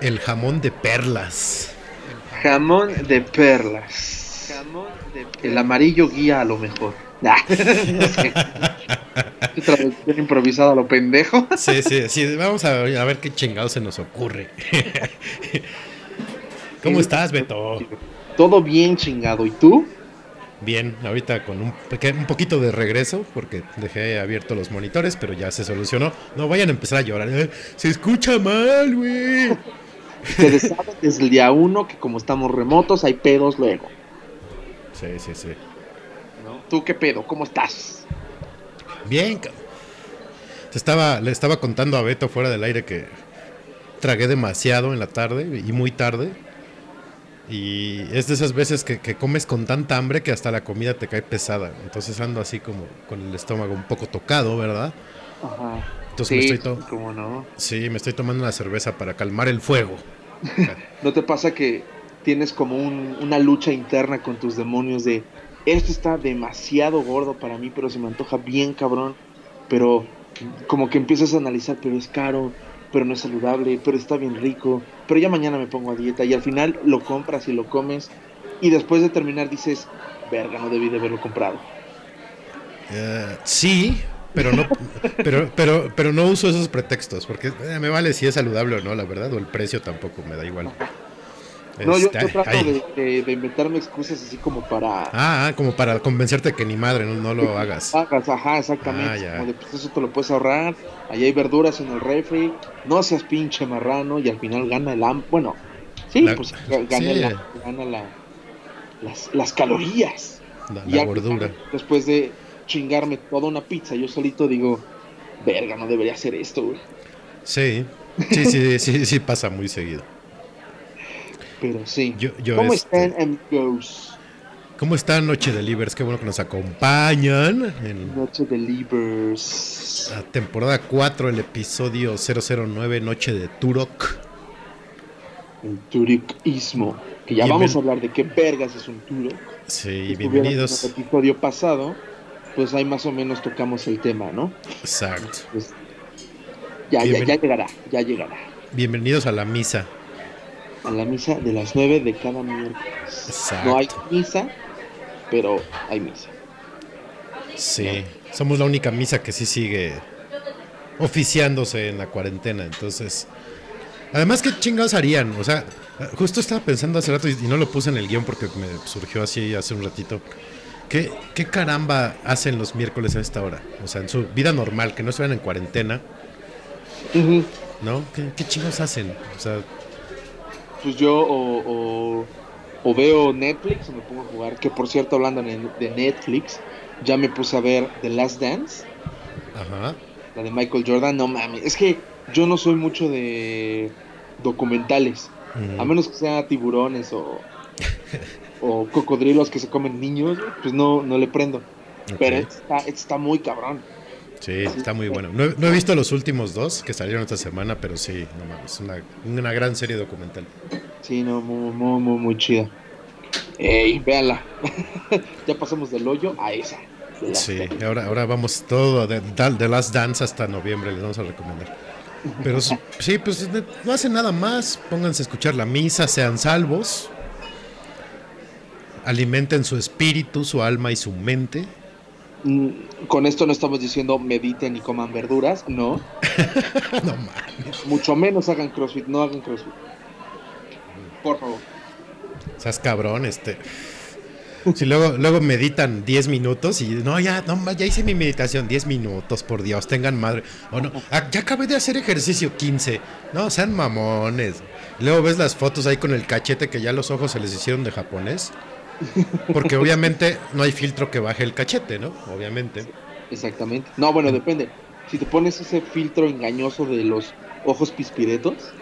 El jamón de perlas. Jamón de perlas. El amarillo guía a lo mejor. Nah, traducción improvisada a lo pendejo. Sí, sí, sí. Vamos a, a ver qué chingado se nos ocurre. ¿Cómo estás, Beto? Todo bien chingado. ¿Y tú? Bien, ahorita con un, un poquito de regreso, porque dejé abiertos los monitores, pero ya se solucionó. No vayan a empezar a llorar. Eh, Se escucha mal, güey. Ustedes saben desde el día uno que como estamos remotos hay pedos luego. Sí, sí, sí. ¿no? ¿Tú qué pedo? ¿Cómo estás? Bien, Te estaba, le estaba contando a Beto fuera del aire que tragué demasiado en la tarde y muy tarde. Y es de esas veces que, que comes con tanta hambre que hasta la comida te cae pesada. Entonces ando así como con el estómago un poco tocado, ¿verdad? Ajá. Entonces me Sí, estoy to- cómo no. Sí, me estoy tomando una cerveza para calmar el fuego. ¿No te pasa que tienes como un- una lucha interna con tus demonios de esto está demasiado gordo para mí, pero se me antoja bien cabrón, pero como que empiezas a analizar, pero es caro, pero no es saludable, pero está bien rico, pero ya mañana me pongo a dieta y al final lo compras y lo comes y después de terminar dices, verga, no debí de haberlo comprado. Eh, sí, pero no, pero, pero, pero no uso esos pretextos, porque eh, me vale si es saludable o no, la verdad, o el precio tampoco me da igual. No, yo, Este, yo trato de, de- de inventarme excusas así como para... Ah, ah, como para convencerte que ni madre, no, no lo hagas. Hagas, ajá, exactamente. Ah. Como de, pues eso te lo puedes ahorrar. Allá hay verduras en el refri. No seas pinche marrano y al final gana el ham. Bueno, sí, La- pues ga- gana, sí. la- gana la- las, las calorías. La, Y gordura. después de chingarme toda una pizza, yo solito digo, verga, no debería hacer esto, güey. Sí, sí, sí, sí, sí pasa muy seguido. Pero sí. Yo- yo, ¿Cómo este- están, amigos? ¿Cómo está Noche de Libres? Qué bueno que nos acompañan en Noche de Libers. la temporada 4, el episodio 009, Noche de Turok. El Turikismo. Que ya vamos a hablar de qué vergas es un Turok. Sí, bienvenidos. En el episodio pasado, pues ahí más o menos tocamos el tema, ¿no? Exacto. Pues, ya, ya, ya llegará, ya llegará. Bienvenidos a la misa. A la misa de las 9 de cada miércoles. Exacto. No hay misa, pero hay misa. Sí, somos la única misa que sí sigue oficiándose en la cuarentena, entonces... Además, ¿qué chingados harían? O sea, justo estaba pensando hace rato y no lo puse en el guion porque me surgió así hace un ratito. ¿Qué, ¿Qué caramba hacen los miércoles a esta hora? O sea, en su vida normal, que no estuvieran en cuarentena. ¿no? ¿Qué, qué chingados hacen? O sea, Pues yo o, o, o veo Netflix o me pongo a jugar. Que por cierto, hablando de, Netflix, ya me puse a ver The Last Dance, ajá. la de Michael Jordan. No mames, es que yo no soy mucho de documentales. A menos que sea tiburones o, o cocodrilos que se comen niños, pues no, no le prendo. ok. Pero este está, este está muy cabrón. Sí, está muy bueno. No, he- no he visto los últimos dos que salieron esta semana, pero sí, no mames, es una, una gran serie documental. Sí, no, muy, muy, muy, muy chida. Ey, véanla. ya pasamos del hoyo a esa. Sí, ahora, ahora vamos todo de, de, Last Dance hasta noviembre, les vamos a recomendar. Pero sí, pues no hacen nada más. Pónganse a escuchar la misa, sean salvos. Alimenten su espíritu, su alma y su mente. Mm, Con esto no estamos diciendo mediten y coman verduras, no. no mames. Mucho menos hagan crossfit, no hagan crossfit. Por favor. Seas cabrón, este. Si luego, luego meditan 10 minutos y no, ya, no, ya hice mi meditación, 10 minutos, por Dios, tengan madre. O no, "Ah, ya acabé de hacer ejercicio 15. No, sean mamones. Luego ves las fotos ahí con el cachete que ya los ojos se les hicieron de japonés. Porque obviamente no hay filtro que baje el cachete, ¿no? Obviamente. Exactamente. No, bueno, depende. Si te pones ese filtro engañoso de los ojos pispiretos,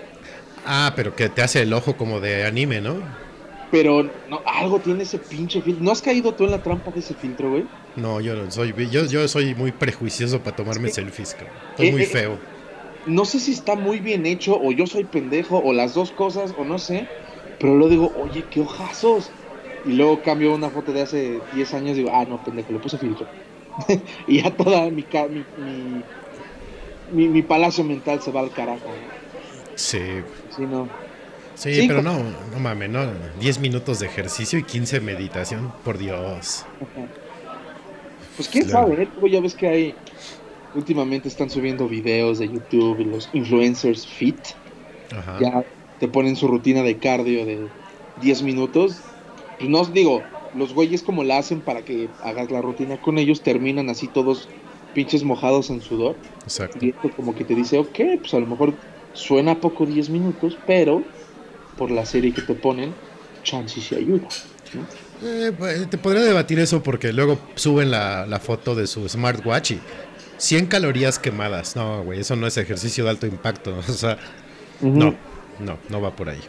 Ah, pero que te hace el ojo como de anime, ¿no? pero no, algo tiene ese pinche filtro. ¿No has caído tú en la trampa de ese filtro, güey? No, yo no soy, yo, yo soy muy prejuicioso para tomarme selfies, cabrón. Estoy Eh, muy eh, feo. No sé si está muy bien hecho, o yo soy pendejo, o las dos cosas, o no sé. Pero luego digo, oye, qué ojazos. Y luego cambio una foto de hace 10 años y digo, ah, no, pendejo, le puse filtro. y ya toda mi, mi, mi, mi- mi palacio mental se va al carajo. Sí, Sí, no. Sí, pero no, no mames, no. 10 minutos de ejercicio y 15 de meditación, por Dios. Pues quién Claro. sabe, ¿eh? Ya ves que hay. Últimamente están subiendo videos de YouTube y los influencers fit. Ajá. Ya te ponen su rutina de cardio de 10 minutos. Pues no os digo, los güeyes como la hacen para que hagas la rutina con ellos, terminan así todos pinches mojados en sudor. Exacto. Y esto como que te dice, ok, pues a lo mejor suena poco 10 minutos, pero por la serie que te ponen, chance sí ayuda. ¿no? Eh, pues, te podría debatir eso porque luego suben la, la foto de su smartwatch y 100 calorías quemadas. No, güey, eso no es ejercicio de alto impacto. O sea, no, no, no va por ahí.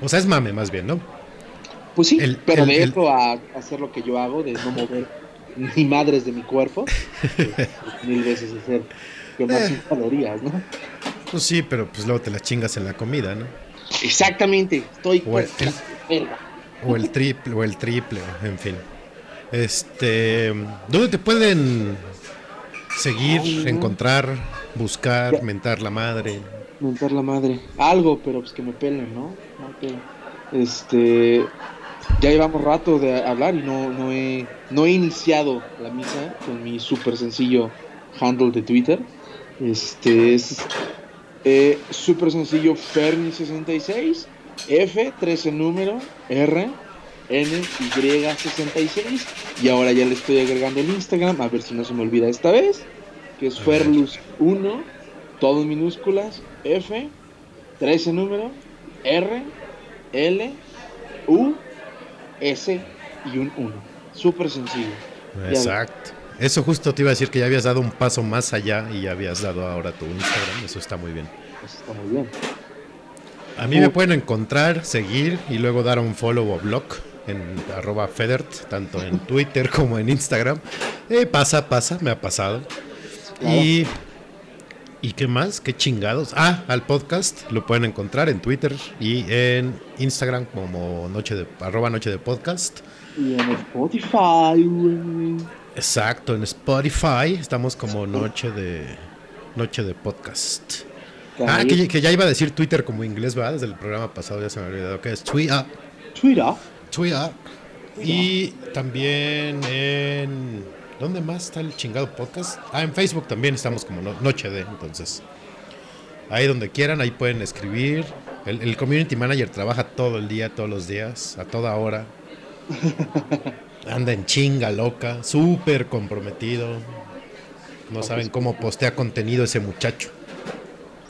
O sea, es mame más bien, ¿no? Pues sí, El- pero el- de el- eso a hacer lo que yo hago, de no mover ni madres de mi cuerpo, pues, mil veces hacer quemar Eh. sus calorías, ¿no? Pues sí, pero pues luego te las chingas en la comida, ¿no? Exactamente, estoy O el-. O el triple, o el triple, en fin. Este, ¿dónde te pueden seguir, Ay, no. encontrar, buscar, Ya. mentar la madre? Mentar la madre. Algo, pero pues que me pelen, ¿no? Este. Ya llevamos rato de hablar y no, no, he, no he iniciado la misa con mi súper sencillo handle de Twitter. Este es eh, súper sencillo Ferni66, F, 13 número, R, N, Y66. Y ahora ya le estoy agregando el Instagram, a ver si no se me olvida esta vez, que es A ver. Ferlus1, todo en minúsculas, F, 13 número, R, L, U, S y un 1. Súper sencillo. Exacto. Eso justo te iba a decir que ya habías dado un paso más allá y ya habías dado ahora tu Instagram. Eso está muy bien. Eso está muy bien. A mí me pueden encontrar, seguir y luego dar un follow o blog en arroba Federt, tanto en Twitter como en Instagram. Eh, pasa, pasa, me ha pasado. Y, ¿Y qué más? ¿Qué chingados? Ah, al podcast lo pueden encontrar en Twitter y en Instagram como noche de, arroba noche de podcast. Y en Spotify, güey. Exacto, en Spotify estamos como noche de noche de podcast. Ah, que, que ya iba a decir Twitter como inglés, va, desde el programa pasado ya se me había olvidado que es Twitter. Twitter. Twitter. Y también en. ¿Dónde más está el chingado podcast? Ah, en Facebook también estamos como no- Noche de, entonces. Ahí donde quieran, ahí pueden escribir. El, el community manager trabaja todo el día, todos los días, a toda hora. Anda en chinga loca, súper comprometido. No saben cómo postea contenido ese muchacho.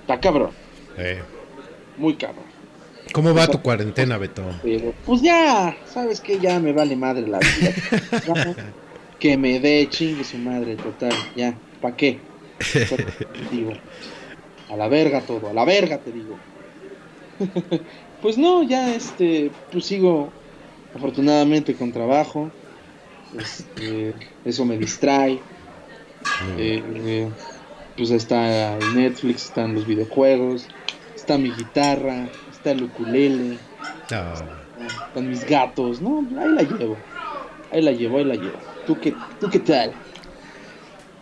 Está cabrón. Eh, Muy cabrón. ¿Cómo va tu cuarentena, Beto? Pues ya, sabes que ya me vale madre la vida. Que me dé chingue su madre, total. Ya, ¿para qué? digo, a la verga todo, a la verga te digo. pues no, ya este, pues sigo afortunadamente con trabajo. Este, eso me distrae. Eh, eh, pues está Netflix, están los videojuegos, está mi guitarra, está el ukulele, están mis gatos, ¿no? Ahí la llevo. Ahí la llevo, ahí la llevo. ¿Tú qué, tú qué tal?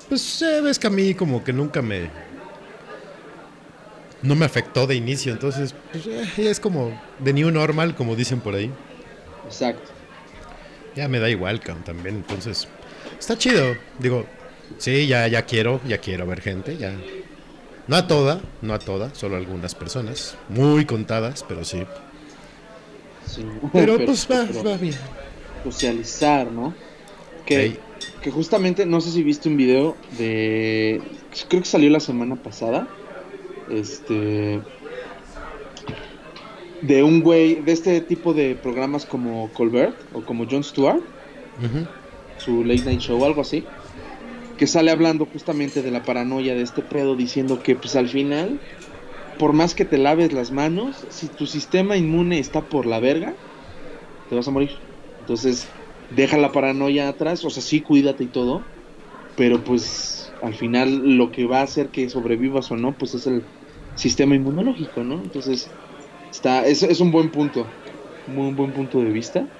Pues eh, ves que a mí como que nunca me... No me afectó de inicio, entonces pues, eh, es como de new normal, como dicen por ahí. Exacto. Ya me da igual, cabrón, también, entonces está chido. Digo, sí, ya, ya quiero, ya quiero ver gente, ya. No a toda, no a toda, solo algunas personas, muy contadas, pero sí. Sí. Pero, pues va, pero va bien. Socializar, ¿no? Que, que justamente, no sé si viste un video de. Creo que salió la semana pasada. Este. De un güey, de este tipo de programas como Colbert o como Jon Stewart. Su late night show, algo así, que sale hablando justamente de la paranoia de este pedo, diciendo que pues al final, por más que te laves las manos, si tu sistema inmune está por la verga, te vas a morir. Entonces, deja la paranoia atrás, o sea, sí, cuídate y todo, pero pues al final lo que va a hacer que sobrevivas o no, pues es el sistema inmunológico, ¿no? Entonces, está, es, es un buen punto, muy buen punto de vista,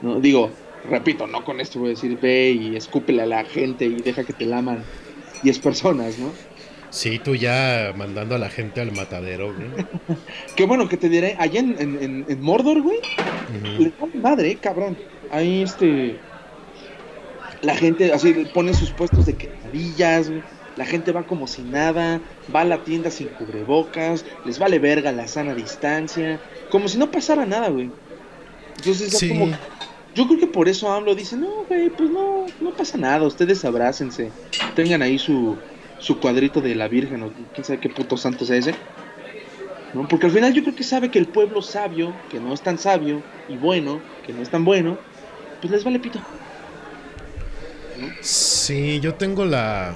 ¿no? Digo, repito, no con esto voy a decir ve y escúpele a la gente y deja que te laman 10 personas, ¿no? Sí, tú ya mandando a la gente al matadero, güey. Que bueno, que te diré, allá en, en, en- Mordor, güey, Ujú. le vale madre, eh, cabrón. Ahí este. La gente así pone sus puestos de quesadillas, güey. La gente va como si nada, va a la tienda sin cubrebocas, les vale verga la sana distancia, como si no pasara nada, güey. Entonces es Sí. como. Yo creo que por eso AMLO dice, no, güey, pues no, no pasa nada, ustedes abrácense, tengan ahí su, su cuadrito de la Virgen, o quién sabe qué puto santo sea ese. ¿no? Porque al final yo creo que sabe que el pueblo sabio, que no es tan sabio, y bueno, que no es tan bueno, pues les vale pito. Sí, yo tengo la,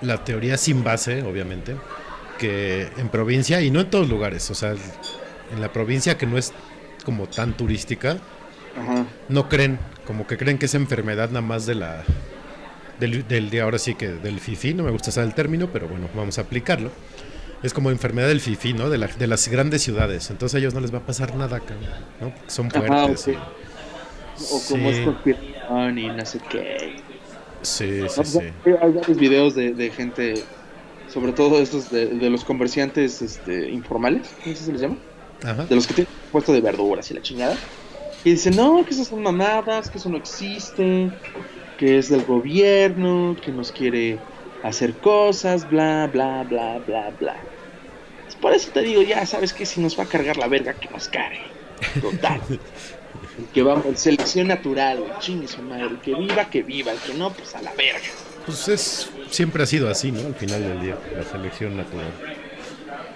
la teoría sin base, obviamente, que en provincia, y no en todos lugares, o sea, en la provincia que no es como tan turística, Ajá. no creen, como que creen que es enfermedad nada más de la del, del de ahora sí que del fifi, no me gusta usar el término, pero bueno, vamos a aplicarlo. Es como enfermedad del fifi, ¿no? De, la- de las grandes ciudades. Entonces a ellos no les va a pasar nada, ¿no? Porque son Ajá, fuertes. O como Sí. es conspiración y no sé qué. sí, sí, sí. Hay varios videos de, de gente, sobre todo estos de, de los comerciantes este, informales, ¿cómo se les llama? Ajá. De los que tienen puesto de verduras y la chingada. Y dicen, no, que esas son mamadas, que eso no existe, que es del gobierno, que nos quiere hacer cosas, bla, bla, bla, bla, bla. Por eso te digo, ya sabes que si nos va a cargar la verga, que nos cargue. Total. El que vamos, el selección natural, chingue su madre. El que viva, que viva. El que no, pues a la verga. Pues es, siempre ha sido así, ¿no? Al final del día, la selección natural.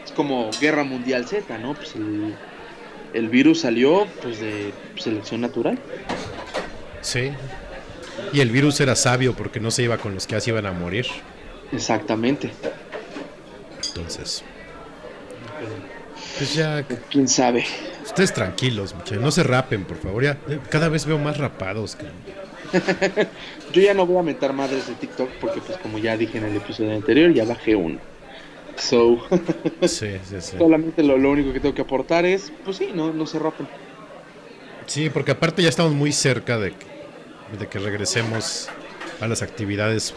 Es como Guerra Mundial Z, ¿no? Pues el, el virus salió, pues de selección natural. Sí. Y el virus era sabio porque no se iba con los que así iban a morir. Exactamente. Entonces. Pues ya, ¿Quién sabe? ustedes tranquilos, muchachos. No se rapen, por favor. Ya, eh, cada vez veo más rapados. Yo ya no voy a mentar madres de TikTok porque, pues, como ya dije en el episodio anterior, ya bajé uno. So, Sí, sí, sí. solamente lo, lo único que tengo que aportar es, pues sí, no, no se rapen. Sí, porque aparte ya estamos muy cerca de que, de que regresemos a las actividades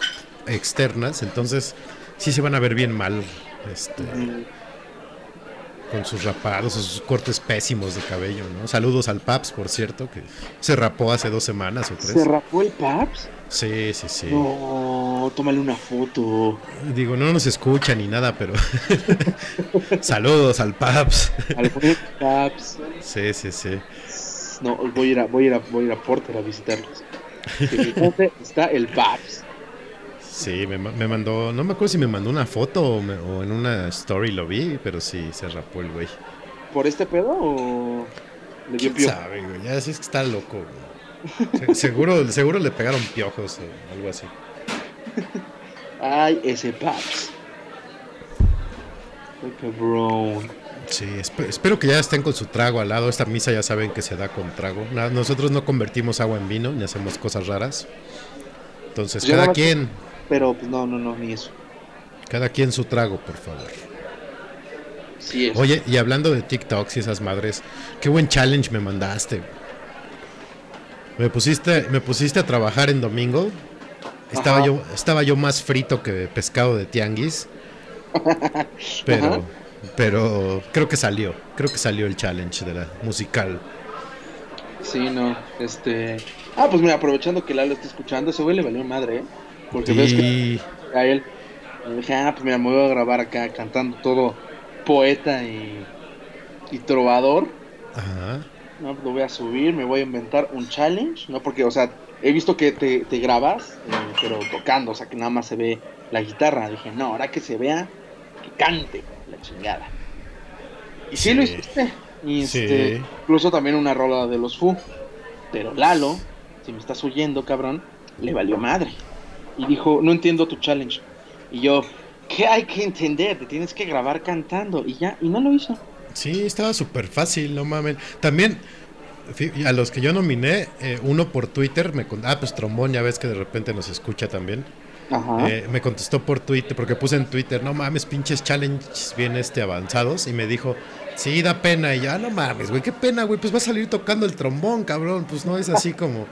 externas. Entonces, sí se van a ver bien mal. Este, con sus rapados, sus cortes pésimos de cabello, ¿no? Saludos al Paps, por cierto, que se rapó hace dos semanas o tres. ¿Se rapó el Paps? Sí, sí, sí. No, tómale una foto. Digo, no nos escucha ni nada, pero saludos al Paps. Al Paps. Sí, sí, sí. No, voy a ir a, voy a ir a, voy a ir a Porter a visitarlos. Que ¿Dónde está el Paps? Sí, me, ma- me mandó, no me acuerdo si me mandó una foto o, me- o en una story lo vi, pero sí, se rapó el güey. ¿Por este pedo o le dio ¿Quién pio? sabe, güey? Ya sí es que está loco, güey. Se- seguro, seguro le pegaron piojos o algo así. Ay, ese Paps. Cabrón. Sí, espe- espero que ya estén con su trago al lado. Esta misa ya saben que se da con trago. Nosotros no convertimos agua en vino ni hacemos cosas raras. Entonces, Yo nada cada quien, Pero pues no, no, no, ni eso. cada quien su trago, por favor. Sí es. Oye, y hablando de TikToks y esas madres, qué buen challenge me mandaste. Me pusiste, me pusiste a trabajar en domingo. Estaba Ajá. yo, estaba yo más frito que pescado de tianguis. Pero, Ajá. pero creo que salió. Creo que salió el challenge de la musical. Sí, no, este... Ah, pues mira, aprovechando que Lalo está escuchando, ese güey le valió madre, ¿eh? Porque ves que a él, le dije, ah, pues mira, me voy a grabar acá cantando todo poeta y, y trovador. ajá. No, pues lo voy a subir, me voy a inventar un challenge, ¿no? Porque, o sea, he visto que te, te grabas, eh, pero tocando, o sea, que nada más se ve la guitarra. Dije, no, ahora que se vea, que cante, la chingada. Y sí, Sí. lo hiciste. Y Sí. este, incluso también una rola de los Fu. Pero Lalo, si me estás oyendo, cabrón, le valió madre. Y dijo, no entiendo tu challenge. Y yo, ¿qué hay que entender? Te tienes que grabar cantando. Y ya, y no lo hizo. Sí, estaba súper fácil, no mames. También, a los que yo nominé, eh, uno por Twitter, me ah, pues Trombón, ya ves que de repente nos escucha también. Ajá. Eh, me contestó por Twitter, porque puse en Twitter, no mames, pinches challenges bien este avanzados. Y me dijo, sí, da pena. Y ya, no mames, güey, qué pena, güey, pues va a salir tocando el trombón, cabrón. Pues no es así como.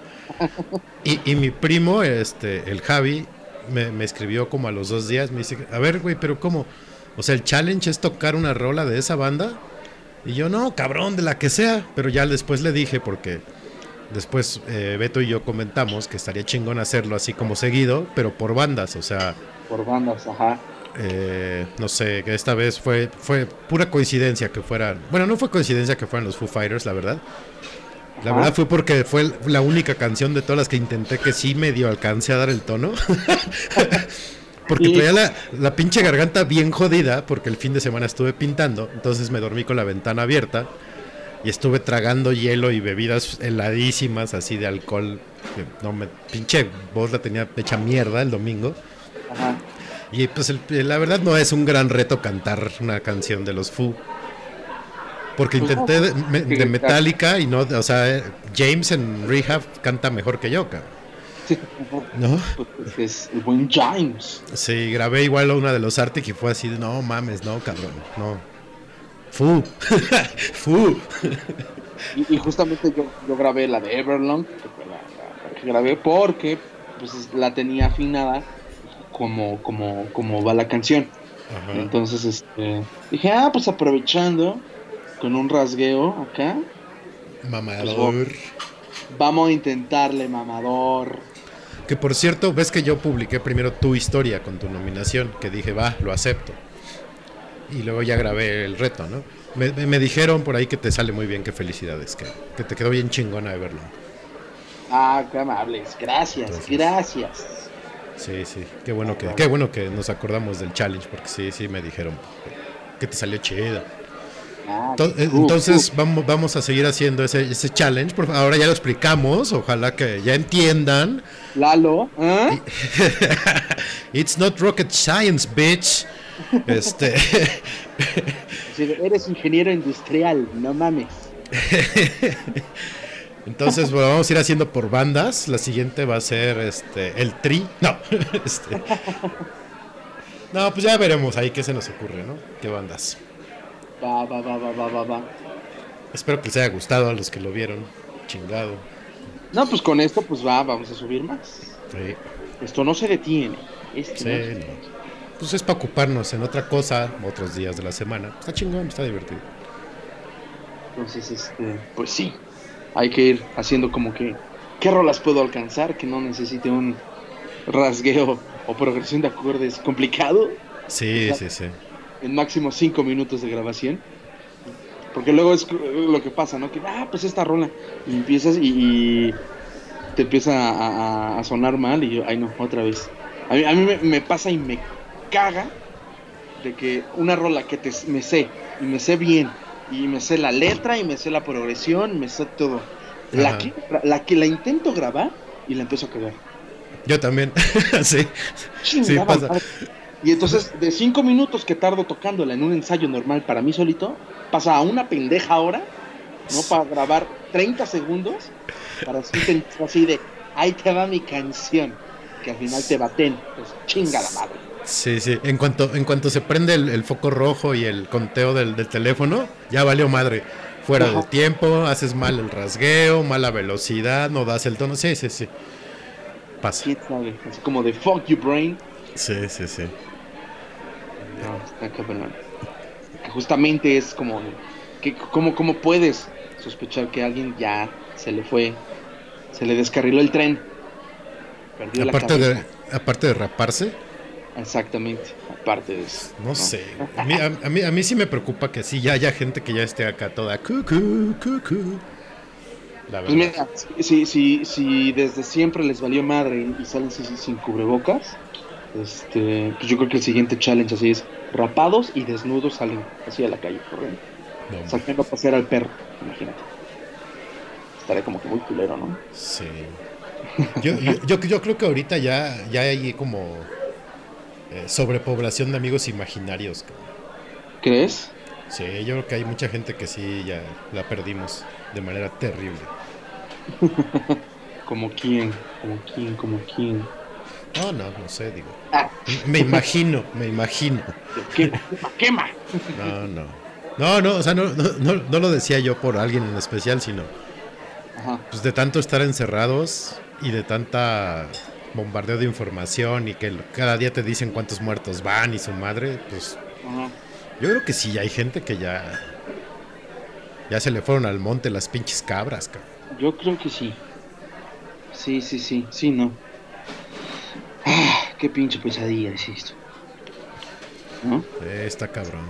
Y, y mi primo, este, el Javi, me, me escribió como a los dos días, me dice, a ver, güey, pero ¿cómo? O sea, el challenge es tocar una rola de esa banda. Y yo, no, cabrón, de la que sea. Pero ya después le dije, porque después eh, Beto y yo comentamos que estaría chingón hacerlo así como seguido, pero por bandas, o sea, Por bandas, ajá. Eh, no sé, que esta vez fue, fue pura coincidencia que fueran. Bueno, no fue coincidencia que fueran los Foo Fighters, la verdad. La Ajá. verdad fue porque fue la única canción de todas las que intenté que sí medio alcance a dar el tono. porque traía la, la pinche garganta bien jodida, porque el fin de semana estuve pintando, entonces me dormí con la ventana abierta y estuve tragando hielo y bebidas heladísimas, así de alcohol. No me, pinche voz la tenía hecha mierda el domingo. Ajá. Y pues el- la verdad no es un gran reto cantar una canción de los Foo. Porque Pues intenté de, me- sí, de Metallica y no, o sea, eh, James en Rehab canta mejor que yo, cabrón. ¿No? Pues es el buen James. Sí, grabé igual a una de los Arctic y fue así, de, no mames, no, cabrón, no. Fu, fu. Y, y justamente yo, yo grabé la de Everlong, que fue la, la- la que grabé porque pues es- la tenía afinada como, como, como va la canción. Ajá. Entonces este, dije, ah, pues aprovechando con un rasgueo acá, Mamador. vamos a intentarle, mamador. Que por cierto, ves que yo publiqué primero tu historia con tu nominación, que dije, va, lo acepto. Y luego ya grabé el reto, ¿no? Me, me- me dijeron por ahí que te sale muy bien, que felicidades, que, que te quedó bien chingona de verlo. Ah, qué amables, gracias, Entonces- gracias. Sí, sí, qué bueno que, qué bueno que nos acordamos del challenge, porque sí, sí me dijeron que te salió chida. Ah, To- Entonces vamos, vamos a seguir haciendo ese, ese challenge. Por, ahora ya lo explicamos, ojalá que ya entiendan. Lalo, ¿eh? It's not rocket science, bitch. Este, eres ingeniero industrial, no mames. entonces bueno, vamos a ir haciendo por bandas. La siguiente va a ser este el tri. No, este, no, pues ya veremos ahí qué se nos ocurre, ¿no? ¿Qué bandas? Va, va, va, va, va, va, va. Espero que les haya gustado a los que lo vieron. Chingado. No, pues con esto, pues va, vamos a subir más. Sí, Esto no se detiene. Esto sí, no se- no. Pues es para ocuparnos en otra cosa, otros días de la semana. Está chingón, está divertido. Entonces, este, pues sí. Hay que ir haciendo como que. ¿Qué rolas puedo alcanzar que no necesite un rasgueo o progresión de acordes complicado? Sí, sí, sí. En máximo 5 minutos de grabación. Porque luego es lo que pasa, ¿no? Que, ah, pues esta rola. Y empiezas y, y te empieza a, a- a sonar mal y yo, ay no, otra vez. A mí, a mí me, me pasa y me caga de que una rola que te, me sé, y me sé bien, y me sé la letra, y me sé la progresión, me sé todo. La que, la que la intento grabar y la empiezo a cagar. Yo también. sí. Chingada pasa. madre. Y entonces, de cinco minutos que tardo tocándola en un ensayo normal para mí solito, pasa a una pendeja hora, ¿no? Para grabar 30 segundos, para así, así de, ahí te va mi canción, que al final te baten, pues chinga la madre. Sí, sí. En cuanto, en cuanto se prende el, el foco rojo y el conteo del, del teléfono, ya valió madre. Fuera de Ajá. tiempo, haces mal el rasgueo, mala velocidad, no das el tono. Sí, sí, sí. Pasa. ¿Quién sabe? Así como de fuck you brain. Sí, sí, sí. No, está cabrón. Que justamente es como, que, ¿cómo, ¿cómo puedes sospechar que a alguien ya se le fue, se le descarriló el tren? Perdió Aparte la de, aparte de raparse, Exactamente, aparte de eso. no sé. A mí, a, a mí, a mí sí me preocupa que sí ya haya gente que ya esté acá toda cucú, cucú. La Pues mira, si, si, si desde siempre les valió madre y, salen sin, sin cubrebocas, este, pues yo creo que el siguiente challenge así es rapados y desnudos salen así a la calle corriendo, No, sacando a pasear al perro, imagínate. Estaría como que muy culero, ¿no? Sí. Yo, yo, yo, yo creo que ahorita ya, ya hay como eh, sobrepoblación de amigos imaginarios. ¿Crees? Sí, yo creo que hay mucha gente que sí ya la perdimos de manera terrible. Como quién, como quién, como quién. No, no, no sé, digo. Ah, Me imagino, me imagino. quema, quema. No, no. No, no, o sea, no, no, no, no lo decía yo por alguien en especial, sino Ajá. pues de tanto estar encerrados y de tanta bombardeo de información y que cada día te dicen cuántos muertos van y su madre, pues Ajá. yo creo que sí hay gente que ya ya se le fueron al monte las pinches cabras, cabrón. Yo creo que sí. Sí, sí, sí, sí, no. Ah, qué pinche pesadilla es esto. ¿No? Eh, está cabrón.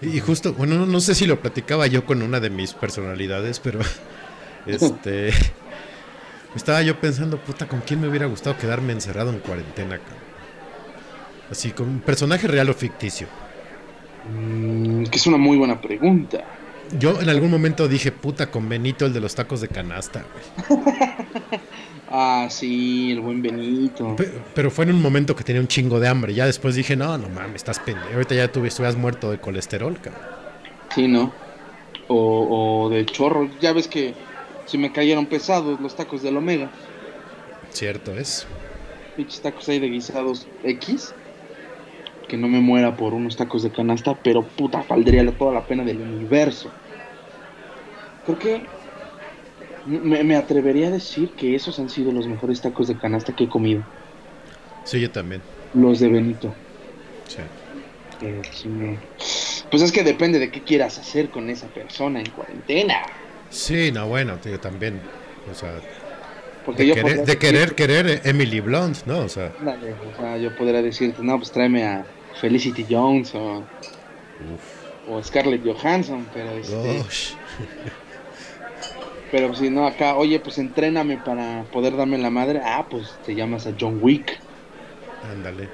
Y justo, bueno, no, no sé si lo platicaba yo con una de mis personalidades, pero este estaba yo pensando, puta, ¿con quién me hubiera gustado quedarme encerrado en cuarentena, cabrón? Así, con un personaje real o ficticio. Mm, que es una muy buena pregunta. Yo en algún momento dije, puta, con Benito, el de los tacos de canasta, güey. Ah, sí, el buen Benito. Pe- Pero fue en un momento que tenía un chingo de hambre. Ya después dije, no, no mames, estás pendejo. Ahorita ya estuvieras muerto de colesterol, cabrón. Sí, ¿no? O, o de chorro. Ya ves que si me cayeron pesados los tacos del Omega. Cierto es. Pinches tacos ahí de guisados X. Que no me muera por unos tacos de canasta, pero puta, valdría toda la pena del universo. Creo que me, me atrevería a decir que esos han sido los mejores tacos de canasta que he comido. Sí, yo también. Los de Benito. Sí. Eh, sí me- Pues es que depende de qué quieras hacer con esa persona en cuarentena. Sí, no, bueno, tío, también. O sea, Porque de yo querer, de querer, Emily Blunt, ¿no? O sea, o sea, yo podría decirte, no, pues tráeme a Felicity Jones o, o Scarlett Johansson, pero este, pero si no acá, oye, pues entréname para poder darme la madre, ah, pues te llamas a John Wick ándale.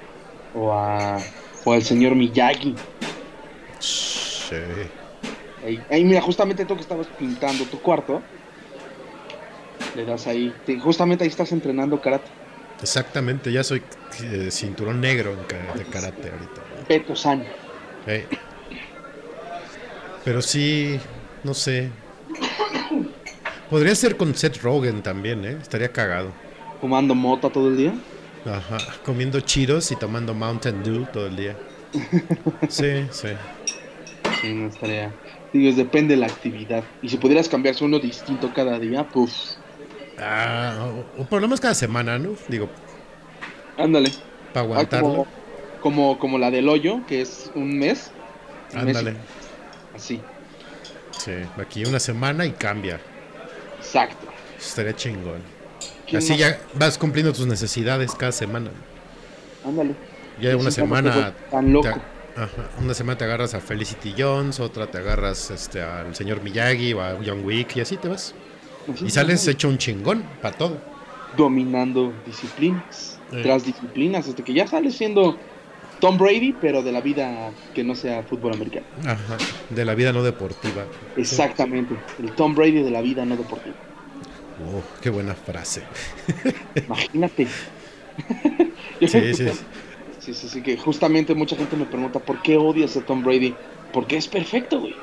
o a o al señor Miyagi. Sí. Ahí, ahí, mira, justamente tú que estabas pintando tu cuarto, le das ahí, te- justamente ahí estás entrenando karate. Exactamente, ya soy eh, cinturón negro en de karate ahorita. Peto San. Pero sí, no sé. Podría ser con Seth Rogen también, ¿eh? Estaría cagado. Fumando mota todo el día. Ajá, comiendo chiros y tomando Mountain Dew todo el día. Sí, sí. Sí, no estaría. Digo, es depende de la actividad. Y si pudieras cambiarse uno distinto cada día, pues. Ah, o, o por lo menos cada semana, ¿no? Digo, Ándale. para Ah, aguantarlo. como, como, como la del hoyo, que es un mes. Un mes Ándale. y- Así. Sí, aquí una semana y cambia. Exacto. Estaría chingón. ¿Quién Así más? ya vas cumpliendo tus necesidades cada semana. Ándale. Ya una semana. Tan loco. te- ajá, una semana te agarras a Felicity Jones, otra te agarras este, al señor Miyagi o a John Wick y así te vas. Así, Y sales hecho un chingón para todo. dominando disciplinas. Tras disciplinas. Hasta que ya sales siendo Tom Brady, pero de la vida que no sea fútbol americano. Ajá, de la vida no deportiva. Exactamente. El Tom Brady de la vida no deportiva. Oh, qué buena frase. Imagínate. Sí, sí. Sí, sí, sí, que justamente mucha gente me pregunta por qué odias a Tom Brady. Porque es perfecto, güey.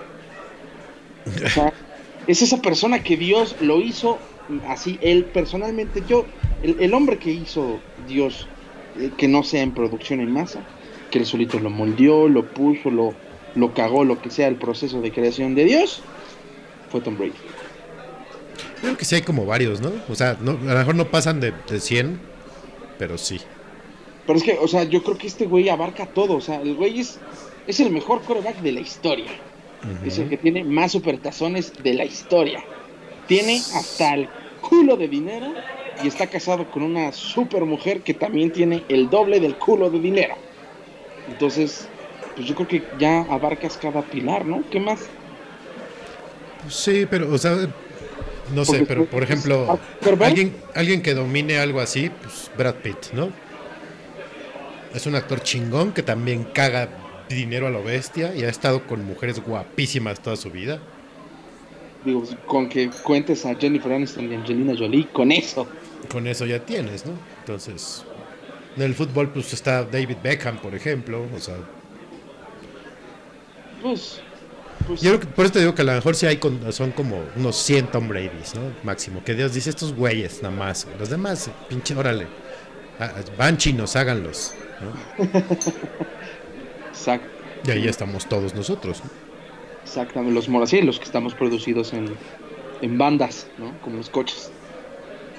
O sea, es esa persona que Dios lo hizo así, él personalmente, yo, el, el hombre que hizo Dios, eh, que no sea en producción en masa, que él solito lo moldeó, lo puso, lo, lo cagó, lo que sea el proceso de creación de Dios, fue Tom Brady. Creo que sí hay como varios, ¿no? O sea, no, a lo mejor no pasan de, de 100, pero sí. Pero es que, o sea, yo creo que este güey abarca todo. O sea, el güey es, es el mejor quarterback de la historia. Es el que tiene más supertazones de la historia. Tiene hasta el culo de dinero y está casado con una super mujer que también tiene el doble del culo de dinero. Entonces, pues yo creo que ya abarcas cada pilar, ¿no? ¿Qué más? Sí, pero, o sea, no sé, pero por ejemplo, Zuckerberg- alguien, alguien que domine algo así, pues Brad Pitt, ¿no? Es un actor chingón que también caga dinero a lo bestia y ha estado con mujeres guapísimas toda su vida. Digo, con que cuentes a Jennifer Aniston y Angelina Jolie, con eso. Con eso ya tienes, ¿no? Entonces, en el fútbol, pues está David Beckham, por ejemplo. O sea, Pues, pues yo creo que por eso te digo que a lo mejor sí hay con- son como unos 100 Tom Brady's, ¿no? Máximo. Que Dios dice estos güeyes, nada más. Los demás, pinche, órale. Ah, Van chinos, háganlos. ¿no? exacto. Y ahí estamos todos nosotros. ¿no? Exactamente, los moracilos que estamos producidos en, en bandas, ¿no? Como los coches.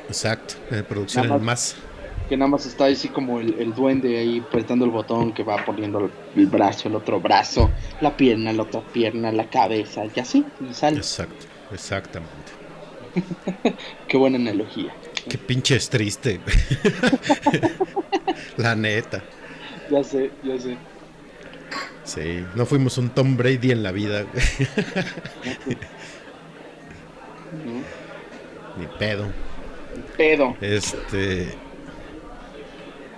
Exacto, en producción Nada el más. Que nada más está así como el, el duende ahí apretando el botón que va poniendo el, el brazo, el otro brazo, la pierna, la otra pierna, la cabeza, y así, y sale. Exacto, exactamente. Qué buena analogía. Qué pinches triste. La neta. Ya sé, ya sé. Sí, no fuimos un Tom Brady en la vida. Ni pedo. Pedo. Este.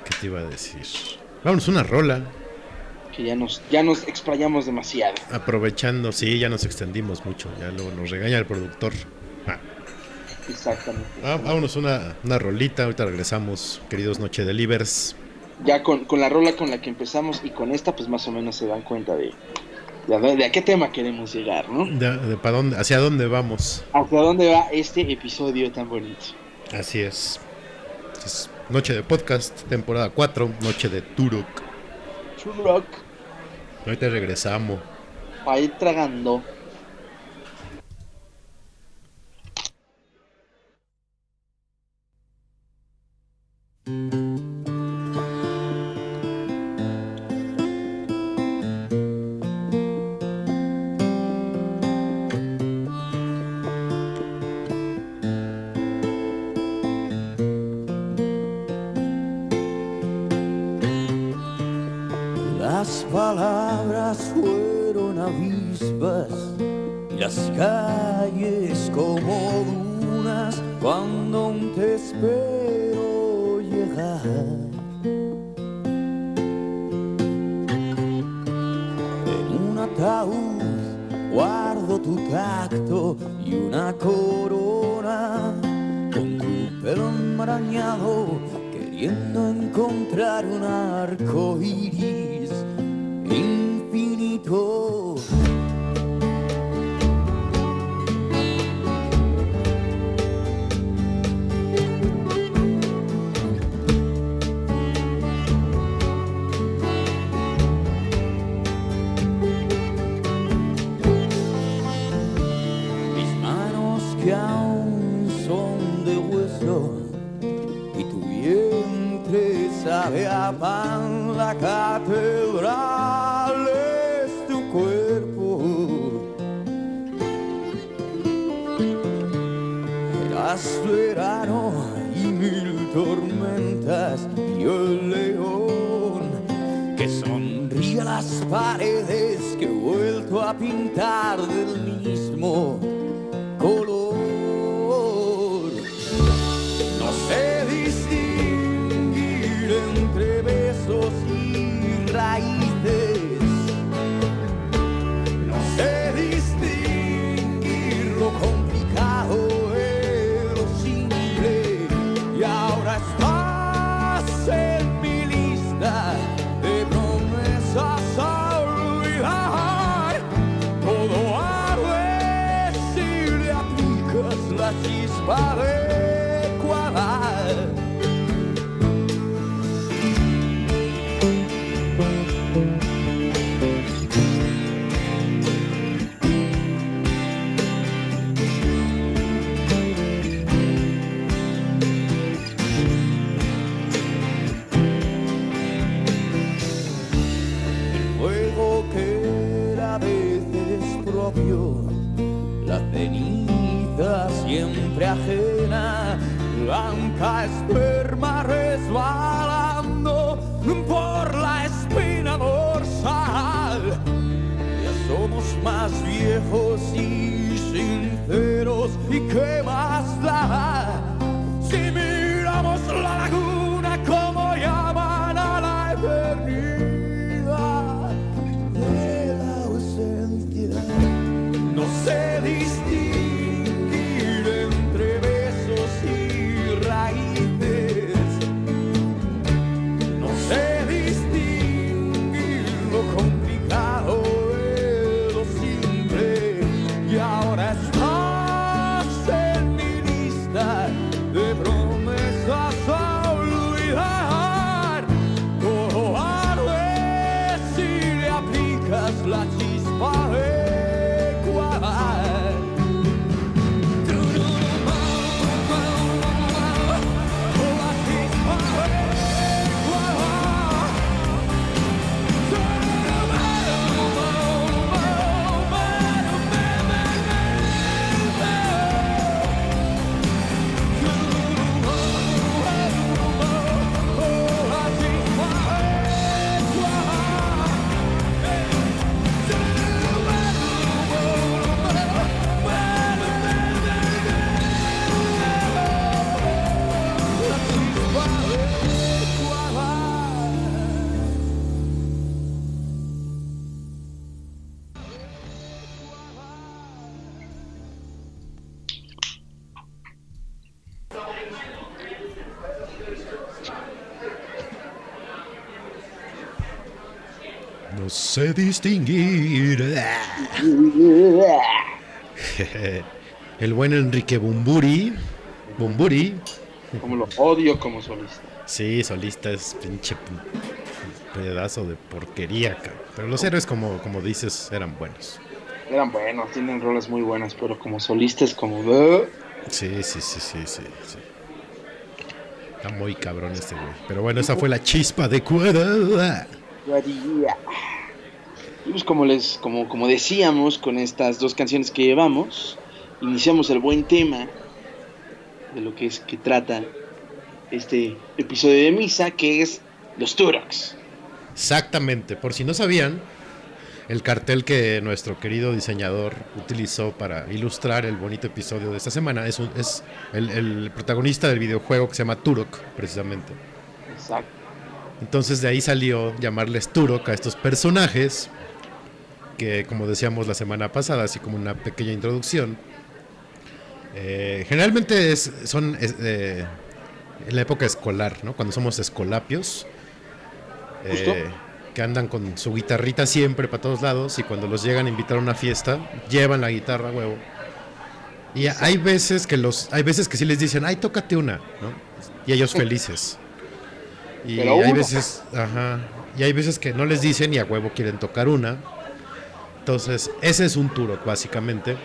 ¿Qué te iba a decir? Vámonos una rola. Que ya nos, ya nos explayamos demasiado. Aprovechando, sí, ya nos extendimos mucho. Ya luego nos regaña el productor. Ah, Exactamente. ah, vámonos una, una rolita. Ahorita regresamos, queridos Noche Delivers. Ya con, con la rola con la que empezamos y con esta, pues más o menos se dan cuenta de, de, a, de a qué tema queremos llegar, ¿no? De, de pa' dónde, ¿Hacia dónde vamos? ¿Hacia dónde va este episodio tan bonito? Así es. Es Noche de Podcast, temporada 4, Noche de Turok. Churrock, Ahorita regresamos. para ir tragando. Las Distinguir. El buen Enrique Bumburi. Bumburi. Como lo odio como solista. Sí, solista es pinche pedazo de porquería, cabrón. Pero los héroes, como, como dices, eran buenos. Eran buenos, tienen roles muy buenas, pero como solista es como... Sí, sí, sí, sí, sí, sí. Está muy cabrón este güey. Pero bueno, esa fue la chispa de cuerda. Y pues como les, como, como decíamos con estas dos canciones que llevamos, iniciamos el buen tema de lo que es que trata este episodio de misa, que es los Turoks. Exactamente, por si no sabían, el cartel que nuestro querido diseñador utilizó para ilustrar el bonito episodio de esta semana es, un- es el, el protagonista del videojuego que se llama Turok, precisamente. Exacto. Entonces de ahí salió llamarles Turok a estos personajes, que como decíamos la semana pasada, así como una pequeña introducción, eh, generalmente es- son es, eh, en la época escolar, ¿no? Cuando somos escolapios, eh, que andan con su guitarrita siempre para todos lados y cuando los llegan a invitar a una fiesta, llevan la guitarra, huevo. Y hay veces que los, hay veces que sí les dicen, ay, tócate una, ¿no? Y ellos felices. Y Pero hay uno. veces, ajá, y hay veces que no les dicen y a huevo quieren tocar una. Entonces, ese es un Turok, básicamente.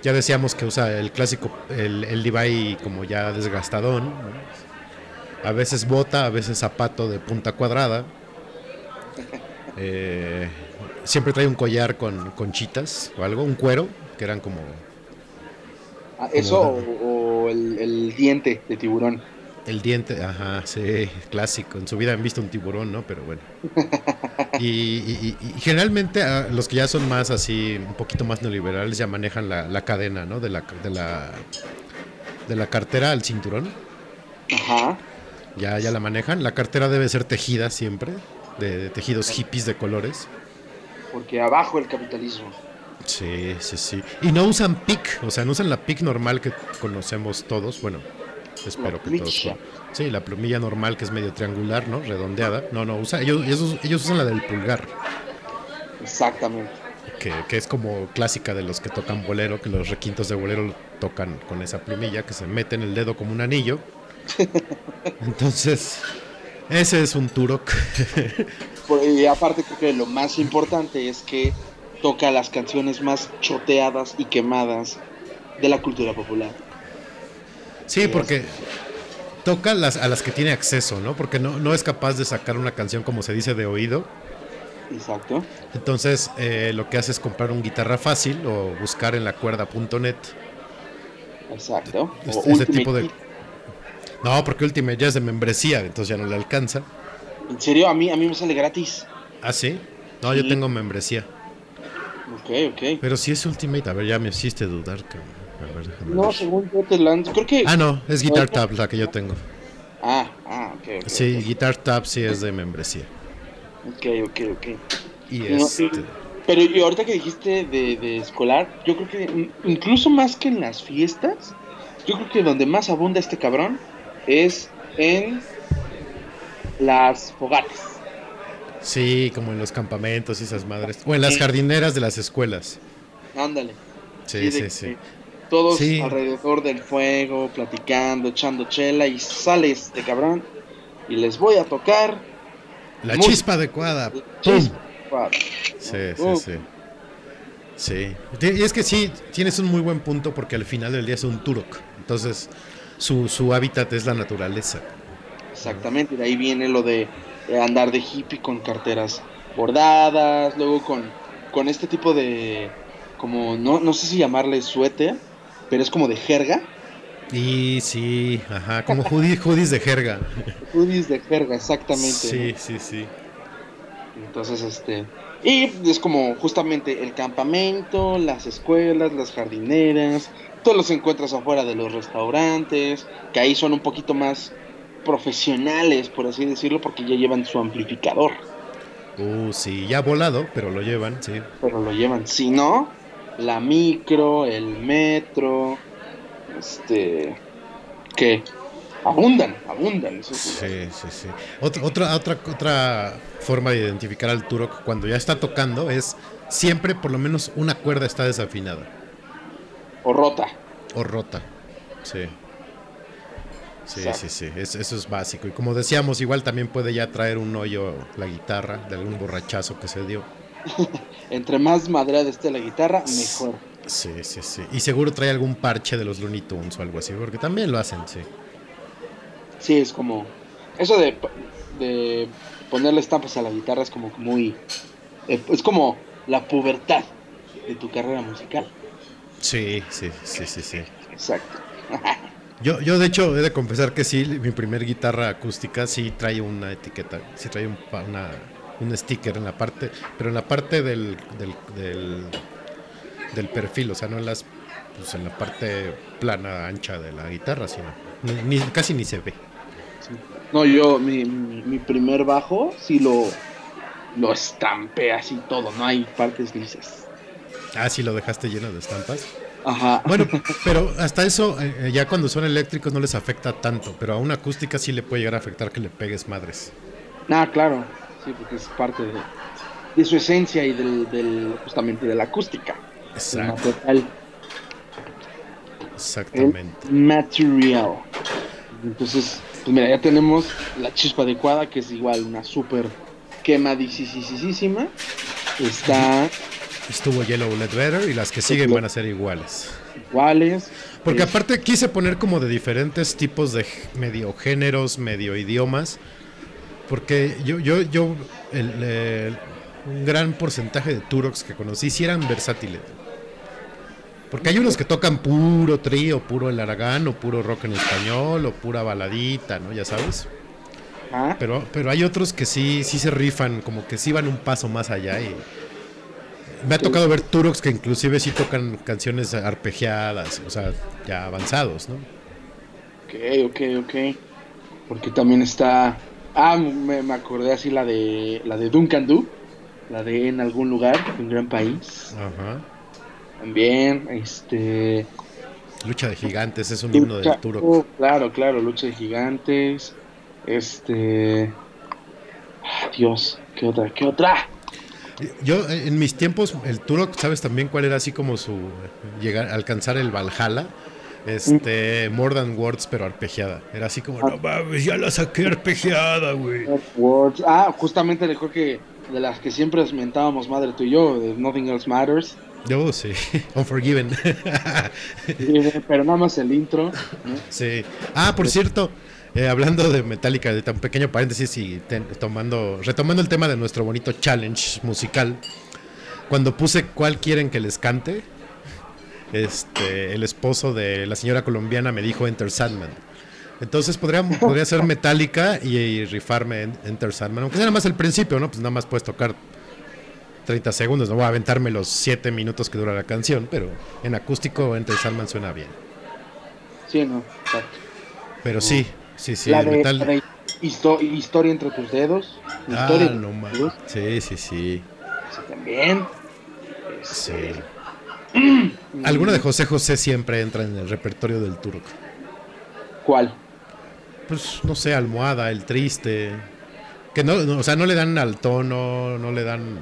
Ya decíamos que usa el clásico, el, el Levi como ya desgastadón. ¿no? A veces bota, a veces zapato de punta cuadrada. Eh, siempre trae un collar con conchitas o algo, un cuero, que eran como Ah, eso Como- o, o el, el diente de tiburón. El diente, ajá, sí, clásico. En su vida han visto un tiburón, ¿no? Pero bueno. Y, y- y- y generalmente ah, los que ya son más así, un poquito más neoliberales, ya manejan la, la cadena, ¿no? De la, de, la, de la cartera al cinturón. Ajá. Ya, ya la manejan. La cartera debe ser tejida siempre, de, de tejidos hippies de colores. Porque abajo el capitalismo. Sí, sí, sí. Y no usan pic, o sea, no usan la pic normal que conocemos todos. Bueno, espero La que todos. plumilla. Sí, la plumilla normal que es medio triangular, ¿no? Redondeada. No, no, usa, ellos, ellos, ellos usan la del pulgar, Exactamente. que, que es como clásica de los que tocan bolero, que los requintos de bolero tocan con esa plumilla, que se mete en el dedo como un anillo. Entonces, ese es un turok. Y aparte creo que lo más importante es que toca las canciones más choteadas y quemadas de la cultura popular. Sí, porque toca las, a las que tiene acceso, ¿no? Porque no, no es capaz de sacar una canción como se dice de oído. Exacto. Entonces, eh, lo que hace es comprar un guitarra fácil o buscar en la cuerda.net. Exacto. O Este- ese Ultimate tipo de-. No, porque Ultimate ya es de membresía, entonces ya no le alcanza. En serio, a mí, a mí me sale gratis. ¿Ah, sí? No, yo tengo membresía. Ok, ok. Pero si es Ultimate, a ver, ya me hiciste dudar, cabrón. A ver, déjame No, ver. según yo te lanzo. Creo que. Ah, no, es Guitar No, Tab la que yo tengo. Ah, ah, ok, ok. Sí, Guitar Tab sí es de membresía. Ok, ok, ok. Y No, este... y- Pero y ahorita que dijiste de, de escolar, yo creo que in- incluso más que en las fiestas, yo creo que donde más abunda este cabrón es en las fogatas. Sí, como en los campamentos y esas madres. O en las Sí. jardineras de las escuelas. Ándale. Sí, sí, sí. Todos Sí. alrededor del fuego, platicando, echando chela y sale este cabrón y les voy a tocar. La chispa adecuada. Sí, sí, sí. Sí. Y es que sí, tienes un muy buen punto porque al final del día es un turok. Entonces, su, su hábitat es la naturaleza. Exactamente, de ahí viene lo de eh, andar de hippie con carteras bordadas, luego con, con este tipo de, como, no, no sé si llamarle suéter, pero es como de jerga, Y sí, ajá, como hoodies de jerga. hoodies de jerga, exactamente. Sí, ¿no? sí, sí. Entonces, este, y es como justamente el campamento, las escuelas, las jardineras, todos los encuentros afuera de los restaurantes, que ahí son un poquito más profesionales, por así decirlo, porque ya llevan su amplificador. Uh, sí, ya volado, pero lo llevan, sí. pero lo llevan. Si no, la micro, el metro, este, ¿qué? abundan, abundan. esos Sí, sí, sí. Otra, otra, otra, otra forma de identificar al Turok cuando ya está tocando es siempre por lo menos una cuerda está desafinada O rota. o rota. Sí. Sí, Exacto. sí, sí. Es- eso es básico. Y como decíamos, igual también puede ya traer un hoyo la guitarra de algún borrachazo que se dio. Entre más madreada esté la guitarra, mejor. Sí, sí, sí. Y seguro trae algún parche de los Looney Tunes o algo así, porque también lo hacen, sí. Sí, es como. Eso de, de ponerle estampas a la guitarra es como muy. eh, Es como la pubertad de tu carrera musical. Sí, sí, sí, sí, sí. Exacto. Yo, yo de hecho he de confesar que sí, mi primer guitarra acústica sí trae una etiqueta, sí trae un, una, un sticker en la parte, pero en la parte del, del, del, del perfil, o sea, no en las, pues en la parte plana, ancha de la guitarra, sino ni, ni- casi ni se ve. No, yo, mi, mi, primer bajo, sí lo, lo estampé así todo, no hay partes lisas. Ah, sí lo dejaste lleno de estampas. Ajá. Bueno, pero hasta eso, eh, eh, ya cuando son eléctricos no les afecta tanto, pero a una acústica sí le puede llegar a afectar que le pegues madres. Ah, claro. Sí, porque es parte de, de su esencia y del, del justamente de la acústica. Exacto, material. exactamente. El material. Entonces, pues mira, ya tenemos la chispa adecuada, que es igual una súper quemadísima. Está Estuvo Yellow Ledbetter y las que siguen van a ser iguales. iguales. Porque Es- aparte quise poner como de diferentes tipos de medio géneros, medio idiomas. Porque yo, yo, yo, el, el- un gran porcentaje de Turoks que conocí sí eran versátiles. Porque hay unos que tocan puro trío, puro el aragán, o puro rock en español, o pura baladita, ¿no? Ya sabes. Ajá. Pero, pero hay otros que sí, sí se rifan, como que sí van un paso más allá y me ha tocado ver Turoks que inclusive sí tocan canciones arpegiadas, o sea, ya avanzados, ¿no? Ok, ok, ok. Porque también está. Ah, me, me acordé así la de la de Duncan Du. La de En algún lugar, un gran país. Ajá. También, este. Lucha de gigantes es un himno del Lucha- Turok. oh, claro, claro, Lucha de Gigantes. Este. ah, Dios, ¿qué otra? ¿Qué otra? Yo en mis tiempos el Turok, ¿sabes también cuál era así como su llegar alcanzar el Valhalla? Este, More Than Words pero arpegiada. Era así como, no mames, ya la saqué arpegiada, güey. Words. Ah, justamente creo que de las que siempre mentábamos madre tú y yo, de Nothing Else Matters. Yo sí, Unforgiven. Pero nada más el intro. ¿no? Sí. Ah, por cierto, eh, hablando de Metallica, de tan pequeño paréntesis y ten- tomando, retomando el tema de nuestro bonito challenge musical, cuando puse cuál quieren que les cante, este, el esposo de la señora colombiana me dijo Enter Sandman. Entonces podría, podría ser Metallica y, y rifarme en Enter Sandman, aunque sea nada más el principio, ¿no? Pues nada más puedes tocar 30 segundos, no voy a aventarme los 7 minutos que dura la canción, pero en acústico Enter Sandman suena bien. Sí, no, exacto. Pero sí, sí, sí, la, de, metal. la de histo- historia entre tus dedos. Ah, Historia entre no tus dedos, Sí, sí, sí. sí, también. sí. Este, Alguna de José José siempre entra en el repertorio del turco. ¿Cuál? Pues no sé, almohada, el triste. Que no, no, o sea, no le dan al tono, no le dan.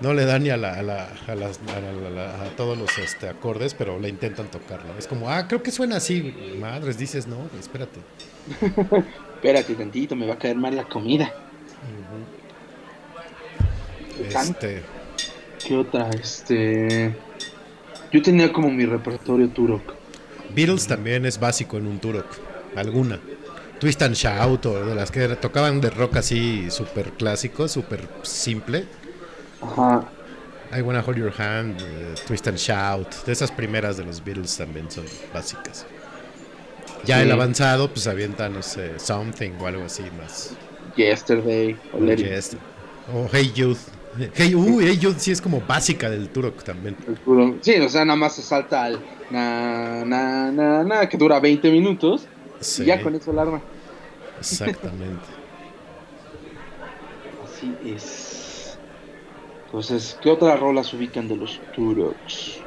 No le dan ni a, la, a, la- a las- a la- a la- a todos los este, acordes, pero le intentan tocarlo. Es como, ah, creo que suena así. Madres, dices, no, espérate. Espérate tantito, me va a caer mal la comida. Este, ¿Qué otra? Este. Yo tenía como mi repertorio Turok. Beatles también es básico en un Turok. Alguna. Twist and Shout o de las que tocaban de rock así súper clásico, súper simple. Ajá. I Wanna Hold Your Hand, eh, Twist and Shout. De esas primeras de los Beatles también son básicas. Ya Sí. el avanzado, pues avienta, no sé, Something o algo así más. Yesterday. O Let It Yes. O Hey Youth. Hey, uy, hey sí es como básica del Turok también. El Sí, o sea, nada más se salta al na, na, na, na, que dura 20 minutos. Sí, Y ya con eso alarma. exactamente. Así es. Entonces, ¿qué otras rolas ubican de los Turoks?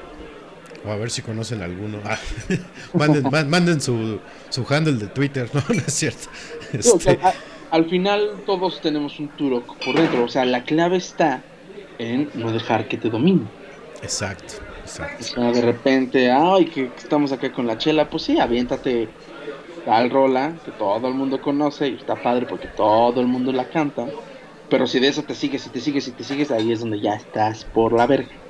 O a ver si conocen alguno. Ah, manden, man- manden su, su handle de Twitter, no, no es cierto. Este, a- al final todos tenemos un Turok por dentro. O sea, la clave está en no dejar que te domine. exacto, O exacto. sea, de repente, ay, que estamos acá con la chela, pues sí, aviéntate tal rola que todo el mundo conoce y está padre porque todo el mundo la canta. Pero si de eso te sigues y te sigues y te sigues, ahí es donde ya estás por la verga.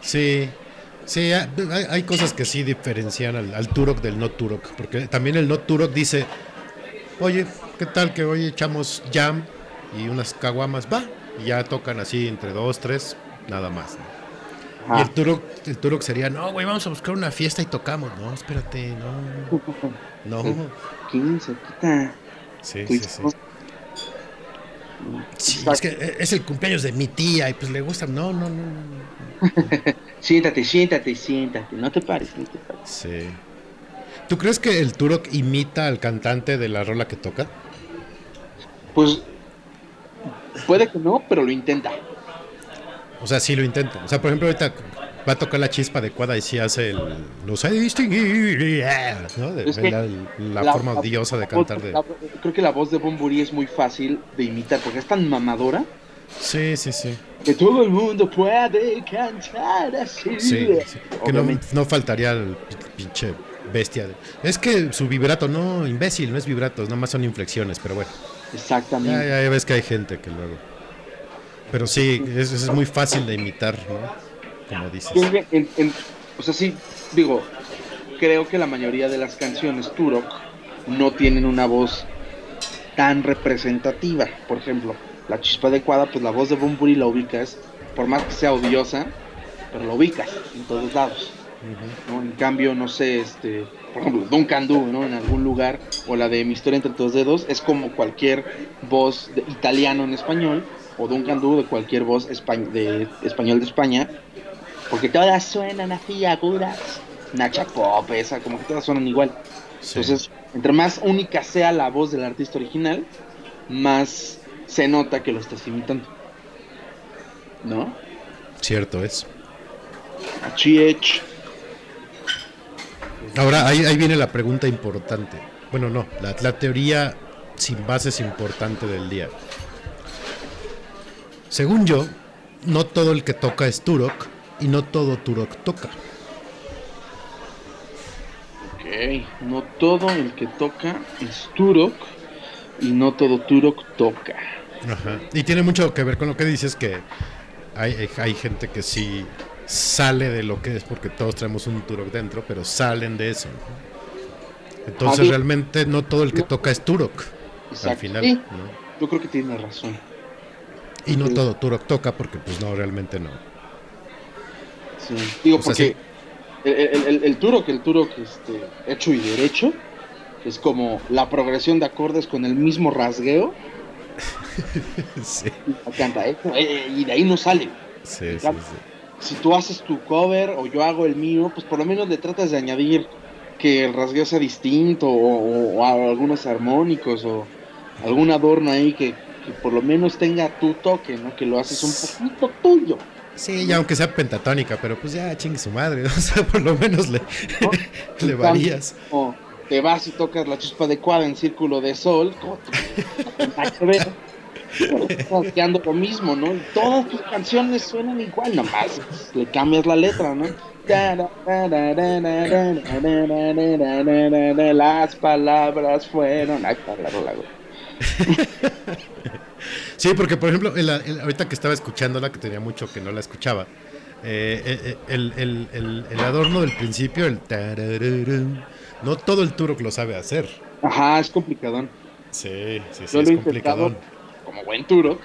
Sí, sí, hay, hay cosas que sí diferencian al, al Turok del no Turok. Porque también el no Turok dice, oye, ¿qué tal que hoy echamos jam y unas caguamas? Va, y ya tocan así entre dos, tres, nada más. ¿no? Y el Turok, el Turok sería, no, güey, vamos a buscar una fiesta y tocamos. No, espérate, no. No. 15, quita. Sí, tu sí, sí. es que es el cumpleaños de mi tía y pues le gusta. No, no, no. no. Siéntate, siéntate, siéntate. No te pares, no te pares. Sí. ¿Tú crees que el Turok imita al cantante de la rola que toca? Pues puede que no, pero lo intenta. O sea, sí lo intenta. O sea, por ejemplo, ahorita va a tocar la chispa adecuada y sí hace el. No sé distinguir. ¿no? De- Es que la la forma odiosa de cantar. De... la- creo que la voz de Bumburi es muy fácil de imitar porque es tan mamadora Sí, sí, sí. que todo el mundo puede cantar así. Sí, sí. Que no, no faltaría el pinche bestia. Es que su vibrato, no, imbécil, no es vibrato, nada más son inflexiones, pero bueno. Exactamente. ya, ya ves que hay gente que luego. Pero sí, es, es muy fácil de imitar, ¿no? Como dices. En- en- o sea, sí, digo, creo que la mayoría de las canciones Turok no tienen una voz tan representativa. Por ejemplo, la chispa adecuada, pues la voz de Bumburi la ubicas, por más que sea odiosa, pero la ubicas en todos lados. En cambio, no sé, este, por ejemplo, Duncan Du, ¿no? En algún lugar, o la de Mi historia entre tus dedos, es como cualquier voz de italiano en español, o Duncan Du de cualquier voz espa- de español de España, porque todas suenan así agudas. Nacha Pop, esa, como que todas suenan igual. Sí. Entonces, entre más única sea la voz del artista original, más se nota que lo estás imitando. ¿No? Cierto es. Achiech. Ahora, ahí, ahí viene la pregunta importante. Bueno, no, la, la teoría sin bases importante del día. Según yo, no todo el que toca es Turok y no todo Turok toca. Ok, no todo el que toca es Turok y no todo Turok toca. Ajá. Y tiene mucho que ver con lo que dices que hay, hay gente que sí sale de lo que es porque todos traemos un Turok dentro, pero salen de eso. ¿no? Entonces realmente no todo el que toca es Turok al final. Sí, ¿no? yo creo que tiene razón. Y no Sí. todo Turok toca porque pues no, realmente no. Sí. Digo, O sea, porque el, el, el, el Turok, el Turok este, hecho y derecho, es como la progresión de acordes con el mismo rasgueo, sí, y canta, ¿eh? Eh, y de ahí no sale. sí, sí, sí. Si tú haces tu cover o yo hago el mío, pues por lo menos le tratas de añadir que el rasgueo sea distinto o, o- o algunos armónicos o algún adorno ahí que, que por lo menos tenga tu toque, ¿no? Que lo haces un poquito tuyo. Sí, ya aunque sea pentatónica, pero pues ya chingue su madre, o sea, por lo menos le, ¿no? le varías. O te vas y tocas la chispa adecuada en círculo de sol, como lo mismo, ¿no? Y todas tus canciones suenan igual, nomás le cambias la letra, ¿no? Las palabras fueron. Ay. Sí, porque por ejemplo, el- el- ahorita que estaba escuchándola, que tenía mucho que no la escuchaba, eh, eh, el, el- adorno del principio, el tarararán, no todo el Turok lo sabe hacer. Ajá, es complicadón. Sí, sí, sí, Yo es complicado. Como buen turo,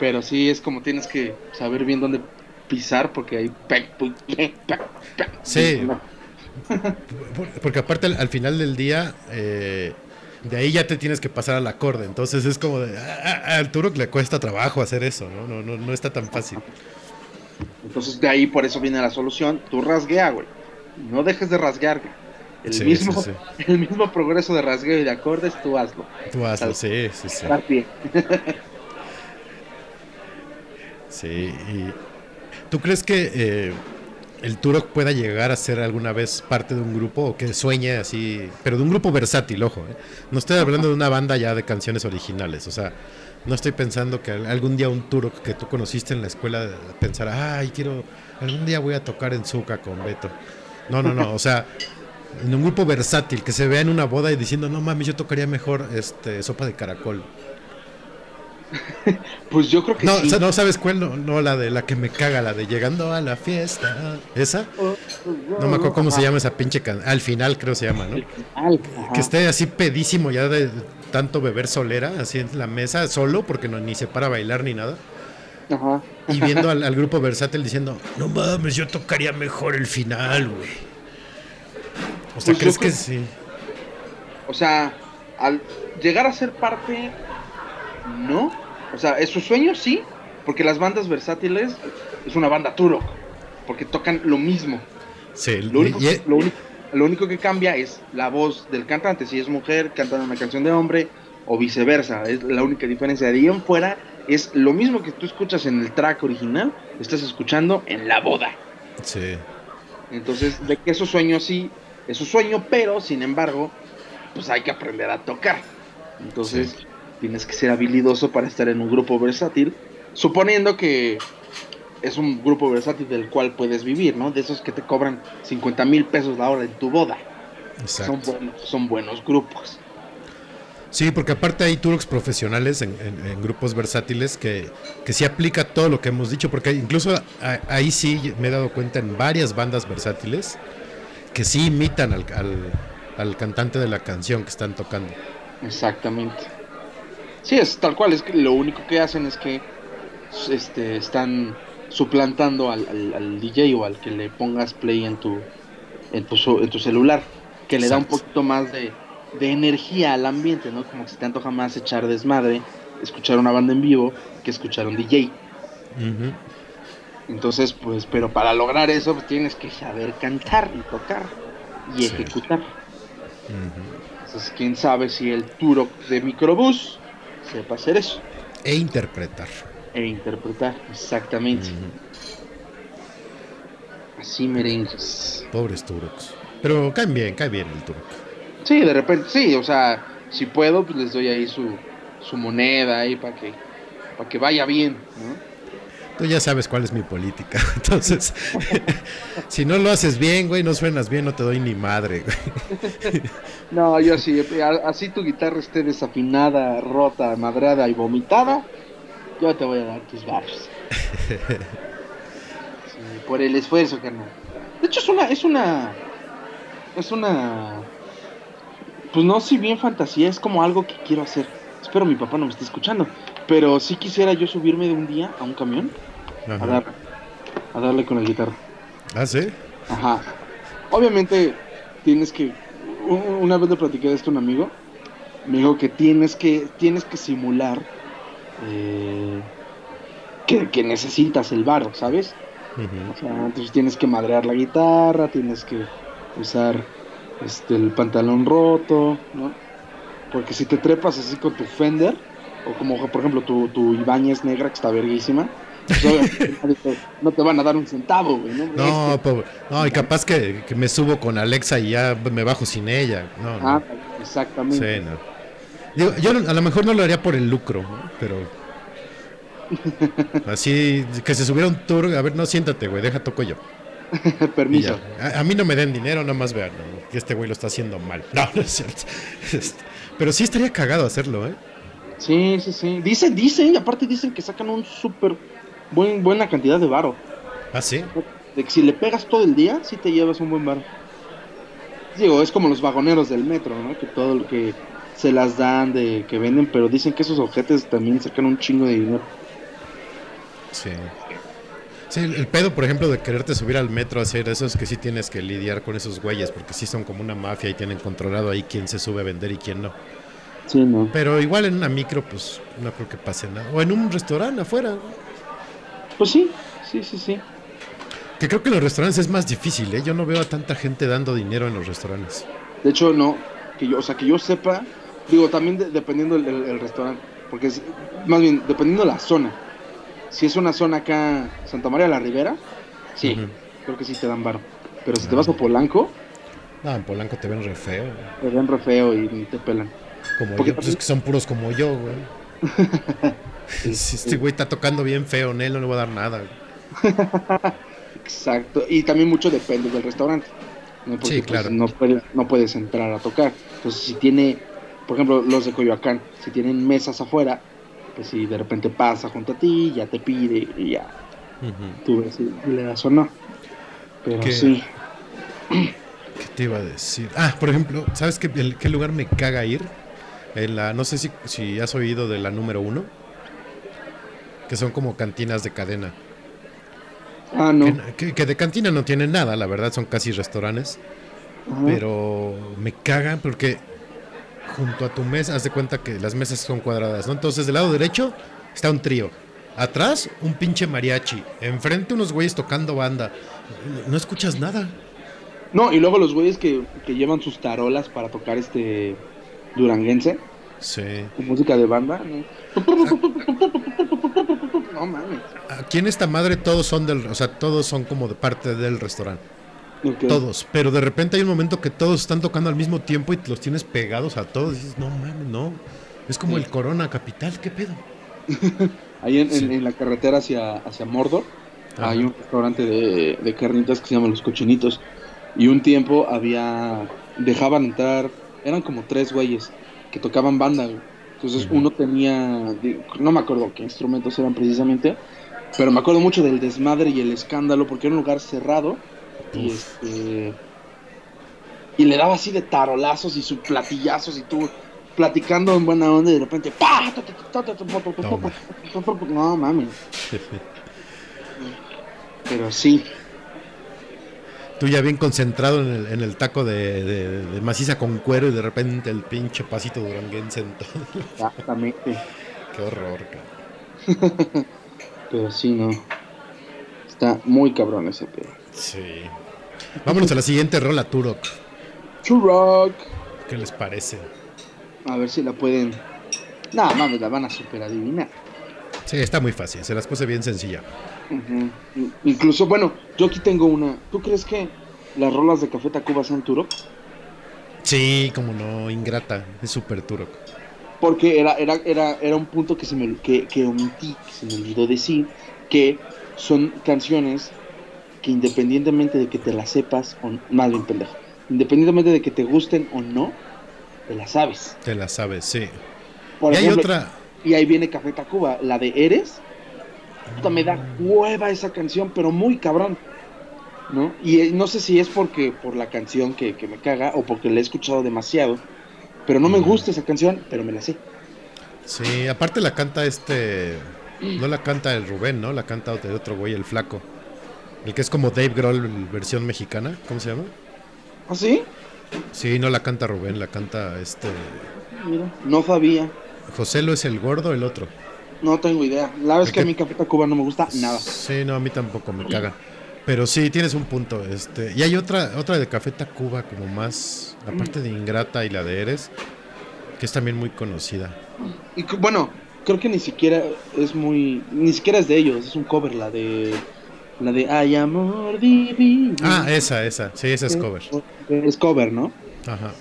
pero sí es como tienes que saber bien dónde pisar porque hay. Sí. No. Porque aparte al, al final del día, eh, de ahí ya te tienes que pasar al acorde. Entonces es como de, ah, ah, al Turok le cuesta trabajo hacer eso, ¿no? No, no, no está tan fácil. Entonces de ahí por eso viene la solución. Tú rasguea, güey. No dejes de rasguear, güey. El, Sí, mismo, sí, el mismo progreso de rasgueo y de acordes, tú hazlo. Tú hazlo, sí, sí, sí. Bien. Sí, y ¿tú crees que eh, el Turok pueda llegar a ser alguna vez parte de un grupo o que sueñe así, pero de un grupo versátil, ojo. ¿eh? No estoy hablando de una banda ya de canciones originales, o sea, no estoy pensando que algún día un Turok que tú conociste en la escuela pensará, ay, quiero, algún día voy a tocar en Zuka con Beto. No, no, no, o sea, en un grupo versátil que se vea en una boda y diciendo, no mames, yo tocaría mejor este sopa de caracol. Pues yo creo que No, sí. no sabes cuál, no, no, la de la que me caga, la de llegando a la fiesta. ¿Esa? No me acuerdo cómo se llama esa pinche canción. Al final creo se llama, ¿no? Al- ajá. Que esté así pedísimo ya de tanto beber solera, así en la mesa, solo, porque no, ni se para a bailar ni nada. Ajá. Y viendo al, al grupo versátil diciendo, no mames, yo tocaría mejor el final, güey. O sea, Pues ¿crees que sí? O sea, al llegar a ser parte, no. O sea, es su sueño, sí. Porque las bandas versátiles es una banda Turok. Porque tocan lo mismo. Sí, Lo único, y- lo, único, lo único que cambia es la voz del cantante. Si es mujer, cantan una canción de hombre o viceversa. Es la única diferencia. De ahí en fuera es lo mismo que tú escuchas en el track original, estás escuchando en la boda. sí. Entonces, de que es su sueño sí, es su sueño, pero sin embargo, pues hay que aprender a tocar. Entonces, Sí. tienes que ser habilidoso para estar en un grupo versátil, suponiendo que es un grupo versátil del cual puedes vivir, ¿no? De esos que te cobran 50 mil pesos la hora en tu boda. Son Exacto. buenos, son buenos grupos. Sí, porque aparte hay Turoks profesionales en, en- en grupos versátiles que, que sí aplica todo lo que hemos dicho, porque incluso a- ahí sí me he dado cuenta en varias bandas versátiles que sí imitan al, al- al cantante de la canción que están tocando. Exactamente. Sí, es tal cual, es que lo único que hacen es que este, están suplantando al, al- al DJ o al que le pongas play en tu, en tu, en tu celular, que le da un poquito más de, de energía al ambiente, ¿no? Como que se te antoja más echar desmadre, escuchar una banda en vivo, que escuchar un DJ. Ujú. Entonces, pues, pero para lograr eso pues, tienes que saber cantar y tocar y Sí. ejecutar. Entonces, quién sabe si el Turok de Microbús sepa hacer eso. E interpretar. E interpretar, exactamente. Así merengues. Pobres Turoks. Pero caen bien, cae bien el Turok. Sí, de repente, sí, o sea, si puedo, pues les doy ahí su, su moneda ahí para que, para que vaya bien, ¿no? Tú ya sabes cuál es mi política. Entonces, si no lo haces bien, güey, no suenas bien, no te doy ni madre, güey. No, yo sí, así tu guitarra esté desafinada, rota, madrada y vomitada, yo te voy a dar tus barrios. Sí, por el esfuerzo, carnal. De hecho, es una, es una, es una, pues no, si bien fantasía, es como algo que quiero hacer. Espero mi papá no me esté escuchando, pero sí quisiera yo subirme de un día a un camión a, dar, a darle con la guitarra. ¿Ah, sí? Ajá. Obviamente tienes que. Una vez le platiqué de esto a un amigo. Me dijo que tienes que tienes que simular eh, que, que necesitas el varo, ¿sabes? O sea, entonces tienes que madrear la guitarra, tienes que usar este el pantalón roto, ¿no? Porque si te trepas así con tu Fender, o como por ejemplo tu, tu Ibáñez negra que está verguísima, no te van a dar un centavo, güey, ¿no? No, pobre. No, y capaz que, que me subo con Alexa y ya me bajo sin ella. No, no. Ah, exactamente. Sí, no. Digo, yo a lo mejor no lo haría por el lucro, ¿no? pero así que se subiera un tour, a ver, no siéntate, güey, deja toco yo. Permiso. A, a mí no me den dinero, nada más vean que este güey lo está haciendo mal. No, no es cierto. Este, pero sí estaría cagado hacerlo, ¿eh? Sí, sí, sí. Dicen, dicen, y aparte dicen que sacan un súper buen, buena cantidad de varo. Ah, sí. De que si le pegas todo el día, sí te llevas un buen varo. Digo, es como los vagoneros del metro, ¿no? Que todo lo que se las dan de que venden, pero dicen que esos objetos también sacan un chingo de dinero. Sí. Sí, el, el pedo, por ejemplo, de quererte subir al metro a hacer eso es que sí tienes que lidiar con esos güeyes, porque sí son como una mafia y tienen controlado ahí quién se sube a vender y quién no. Sí, ¿no? Pero igual en una micro, pues no creo que pase nada. O en un restaurante afuera. ¿no? Pues sí, sí, sí, sí. Que creo que en los restaurantes es más difícil, ¿eh? Yo no veo a tanta gente dando dinero en los restaurantes. De hecho, no. Que yo, o sea, que yo sepa, digo, también de- dependiendo el, el- el restaurante, porque es, más bien, dependiendo la zona. Si es una zona acá, Santa María de la Ribera, sí. Creo que sí te dan varo. Pero si te vas a Polanco, No, en Polanco te ven re feo. te ven re feo y te pelan. Como Porque yo, pues es que son puros como yo, güey. Si este güey está tocando bien feo, en él no le voy a dar nada. Exacto. Y también mucho depende del restaurante. ¿no? Porque, Sí, pues, claro. no, puede- no puedes entrar a tocar. Entonces, si tiene, por ejemplo, los de Coyoacán, si tienen mesas afuera, pues si de repente pasa junto a ti, ya te pide y ya tú ves si le das o no. Pero ¿Qué? sí. ¿Qué te iba a decir? Ah, por ejemplo, ¿sabes qué, el- qué lugar me caga ir? En la, no sé si, si has oído de la número uno. Que son como cantinas de cadena. Ah, no. Que, que- que de cantina no tienen nada, la verdad, son casi restaurantes. Ajá. Pero me cagan porque junto a tu mesa, haz de cuenta que las mesas son cuadradas, ¿no? Entonces, del lado derecho está un trío. Atrás, un pinche mariachi. Enfrente, unos güeyes tocando banda. No escuchas nada. No, y luego los güeyes que, que llevan sus tarolas para tocar este duranguense, Sí. con música de banda, ¿no? No mames. Aquí en esta madre todos son del, o sea, todos son como de parte del restaurante. Todos. Pero de repente hay un momento que todos están tocando al mismo tiempo y los tienes pegados a todos. Y dices, no mames, no. Es como Sí. el Corona Capital, ¿qué pedo? Ahí en, en- Sí. en la carretera hacia, hacia Mordor Ajá. hay un restaurante de, de carnitas que se llama Los Cochinitos. Y un tiempo había. Dejaban entrar. Eran como tres güeyes que tocaban banda. güey. Entonces uno tenía. No me acuerdo qué instrumentos eran precisamente. Pero me acuerdo mucho del desmadre y el escándalo porque era un lugar cerrado. Y este. Y le daba así de tarolazos y sus platillazos y tú platicando en buena onda y de repente ¡pa! No mames. Pero sí. Tú ya bien concentrado en el, en el taco de, de- de maciza con cuero y de repente el pinche pasito duranguense en todo. Exactamente. Qué horror, cabrón. Pero sí, no. Está muy cabrón ese pedo. Sí. Vámonos a la siguiente rola, Turok. Churrock. ¿Qué les parece? A ver si la pueden. Nada mames, la van a super adivinar. Sí, está muy fácil. Se las puse bien sencilla. Incluso, bueno, yo aquí tengo una. ¿Tú crees que las rolas de Café Tacuba sean Turok? Sí, como no, ingrata. Es súper Turok. Porque era, era, era, era un punto que, se me, que, que omití, que se me olvidó decir, que son canciones que independientemente de que te las sepas, o más bien pendejo, independientemente de que te gusten o no, te las sabes. Te la sabes, sí. Por y hay otra. y ahí viene Café Tacuba, la de Eres. Puta, me da hueva esa canción, pero muy cabrón. ¿No? Y eh, no sé si es porque por la canción que, que me caga o porque la he escuchado demasiado. Pero no me Mm. gusta esa canción, pero me la sé. Sí, aparte la canta este. No la canta el Rubén, ¿no? La canta el otro güey, el flaco. El que es como Dave Grohl, versión mexicana. ¿Cómo se llama? ¿Ah, sí? Sí, no la canta Rubén, la canta este. Mira, no sabía. José lo es el gordo, el otro. No tengo idea. La verdad es ¿De que a mí Café Tacuba no me gusta nada. Sí, no, a mí tampoco me caga. Pero sí, tienes un punto. Este, y hay otra, otra de Café Tacuba, como más, la parte de Ingrata y la de Eres, que es también muy conocida. Y bueno, creo que ni siquiera es muy. Ni siquiera es de ellos, es un cover, la de. La de Ay amor divino. Ah, esa, esa. Sí, esa es cover. Es cover, ¿no? Ajá.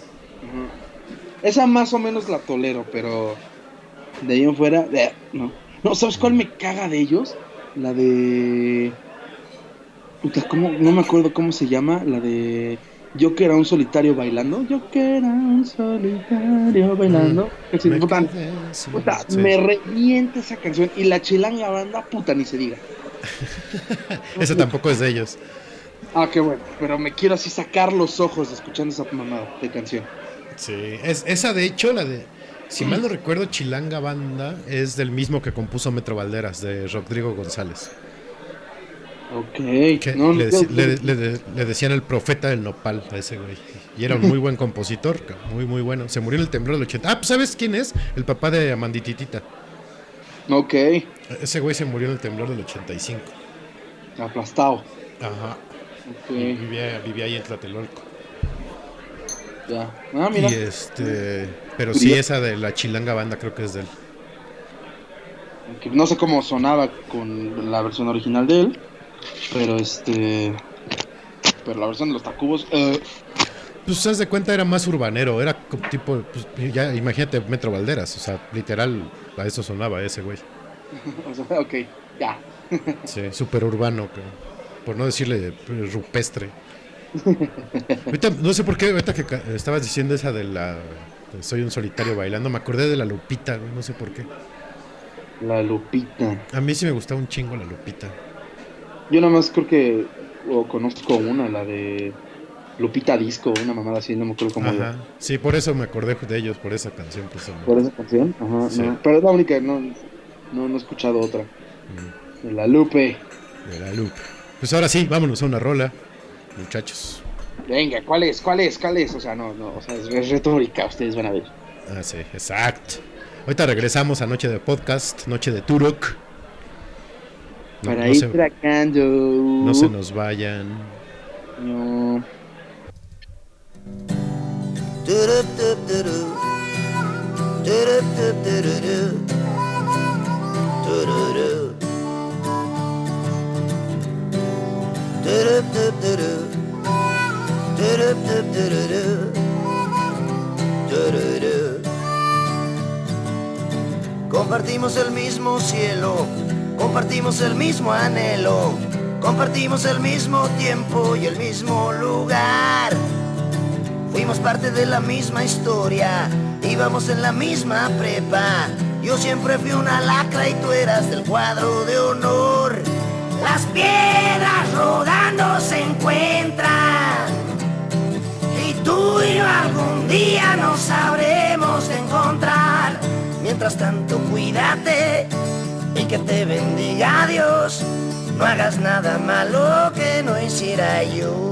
Esa más o menos la tolero, pero de ahí en fuera, eh, no. No, ¿sabes cuál me caga de ellos? La de. Puta, ¿cómo? No me acuerdo cómo se llama. La de. Yo que era un solitario bailando. Yo que era un solitario bailando. Que sí, Me puta, sí. me revienta esa canción. Y la chilanga banda, puta, ni se diga. Esa tampoco es de ellos. Ah, qué bueno. Pero me quiero así sacar los ojos escuchando esa mamada de canción. Sí. Es, esa, de hecho, la de. Si mal no recuerdo, Chilanga Banda es del mismo que compuso Metro Valderas, de Rodrigo González. Ok. No, le, no, deci- no, le- le- le decían el profeta del nopal a ese güey. Y era un muy buen compositor, muy, muy bueno. Se murió en el temblor del 80. Ah, pues ¿sabes quién es? El papá de Amandititita. Ok. Ese güey se murió en el temblor del 85. Aplastado. Ajá. Ok. Y Vivía, vivía ahí en Tlatelolco. Ya. Ah, mira. Y este. Pero sí, esa de la Chilanga Banda creo que es de él. No sé cómo sonaba con la versión original de él. Pero este. pero la versión de los Tacubos, eh, Pues haz de cuenta era más urbanero, era tipo, pues, ya imagínate Metro Valderas, o sea, literal a eso sonaba ese güey. ok, ya. Sí, súper urbano, por no decirle rupestre. ahorita, no sé por qué, ahorita que estabas diciendo esa de la Soy un solitario bailando, me acordé de la Lupita, güey, no sé por qué. La Lupita. A mí sí me gustaba un chingo la Lupita. Yo nada más creo que o conozco una, la de Lupita Disco, una mamada así, no me acuerdo cómo Ajá. Sí, por eso me acordé de ellos, por esa canción. Pues, ¿Por esa canción? Ajá, Sí. no, pero es la única, no, no, no he escuchado otra. Mm, De la Lupe. de la Lupe. Pues ahora sí, vámonos a una rola, muchachos. Venga, ¿cuál es? ¿Cuál es? ¿Cuál es? O sea, no, no, o sea, es, es retórica, ustedes van a ver. Ah, sí, exacto. Ahorita regresamos a Noche de Podcast, Noche de Turok. No, Para no ir se, tracando. no se nos vayan. No. Compartimos el mismo cielo, compartimos el mismo anhelo, compartimos el mismo tiempo y el mismo lugar. Fuimos parte de la misma historia, íbamos en la misma prepa. Yo siempre fui una lacra y tú eras del cuadro de honor. Las piedras rodando se encuentran. Tú y yo algún día nos sabremos encontrar. Mientras tanto, cuídate y que te bendiga Dios. No hagas nada malo que no hiciera yo.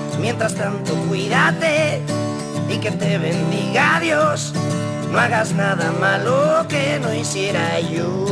Mientras tanto, cuídate y que te bendiga Dios. No hagas nada malo que no hiciera yo.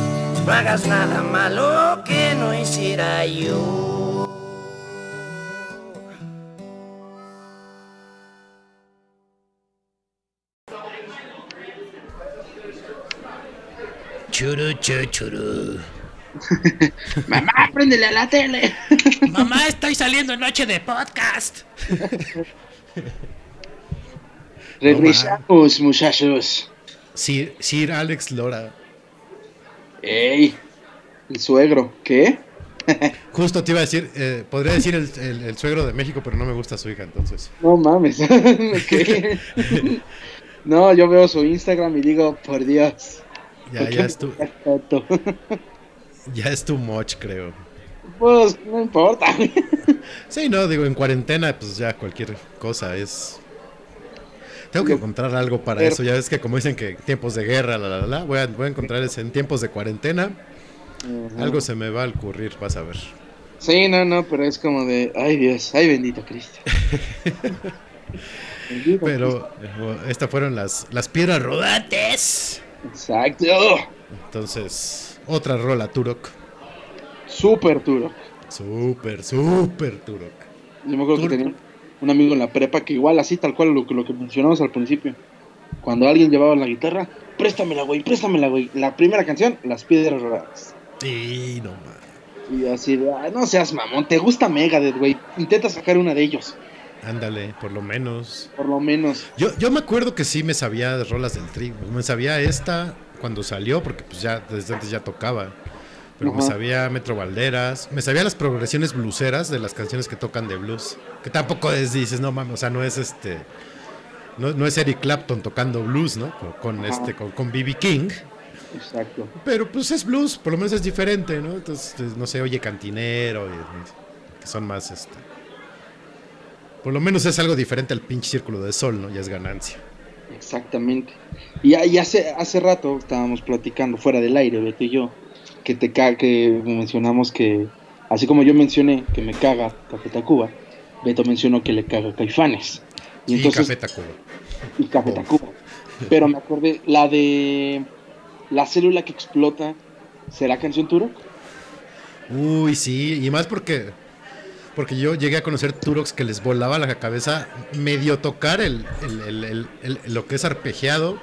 No hagas nada malo que no hiciera yo. Churu, churu, churu. Mamá, préndele a la tele. Mamá, estoy saliendo en Noche de Podcast. Regresamos, muchachos. Sir, Sir Alex Lora. Ey, el suegro, ¿qué? Justo te iba a decir, eh, podría decir el, el- el suegro de México, pero no me gusta su hija, entonces. No mames. ¿Qué? No, yo veo su Instagram y digo, por Dios. Ya, ¿por qué ya es tu, ya es too much, creo. Pues no importa. Sí, no, digo, en cuarentena, pues ya cualquier cosa es. Tengo que encontrar algo para eso. Ya ves que, como dicen que tiempos de guerra, la, la, la, voy a, voy a encontrar eso en tiempos de cuarentena. Algo se me va a ocurrir, vas a ver. Sí, no, no, pero es como de, ay Dios, ay bendito Cristo. Bendito Pero eh, estas fueron las, las piedras rodantes. Exacto. Entonces, otra rola, Turok. Súper duro. Súper, súper Turok. Yo me acuerdo que tenía un amigo en la prepa que igual así, tal cual lo que, lo que mencionamos al principio. Cuando alguien llevaba la guitarra, préstamela, güey, préstamela, güey. La primera canción, Las Piedras Rodadas. Sí, no más. Y así, de, "Ay, no seas mamón, te gusta Megadeth, güey. Intenta sacar una de ellos, Ándale, por lo menos. por lo menos. Yo, yo me acuerdo que sí me sabía de rolas del tri. Me sabía esta cuando salió, porque pues ya desde antes ya tocaba. Pero me sabía Metro Valderas. Me sabía las progresiones blueseras de las canciones que tocan de blues. Que tampoco es, dices, no mames, o sea, no es este. No, no es Eric Clapton tocando blues, ¿no? Con, Ajá. este, con, con B.B. King. Exacto. Pero pues es blues, por lo menos es diferente, ¿no? Entonces, pues, no sé, oye cantinero, y- que son más este. Por lo menos es algo diferente al pinche círculo de sol, ¿no? Ya es ganancia. Exactamente. Y, y hace, hace rato estábamos platicando fuera del aire, Beto y yo, que te ca que mencionamos que, así como yo mencioné que me caga Café Tacuba, Beto mencionó que le caga Caifanes. Y Y entonces, Café Tacuba. y Café Tacuba. Pero me acordé, la de la célula que explota, ¿será canción Turok? Uy, sí, y más porque porque yo llegué a conocer Turox que les volaba la cabeza medio tocar el, el- el- lo que es arpegiado,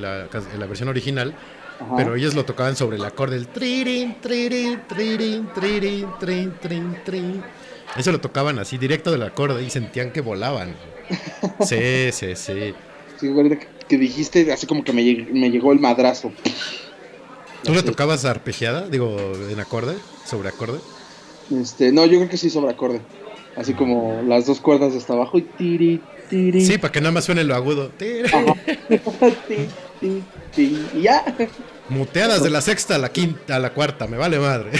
la, la versión original, Ajá. pero ellos lo tocaban sobre el acorde, el tririn, tririn, tririn, tririn, trin, trin, trin. Eso lo tocaban así directo del acorde y sentían que volaban. Sí, sí, sí. Sí, ahorita que, dijiste, así como que me, lleg- me llegó el madrazo. ¿Tú la tocabas arpegiada? Digo, en acorde, sobre acorde. Este, no, yo creo que sí sobre acorde. Así como las dos cuerdas de hasta abajo y tiri, tiri. Sí, para que nada más suene lo agudo. Tiri. Y ya. Muteadas de la sexta a la quinta a la cuarta, me vale madre.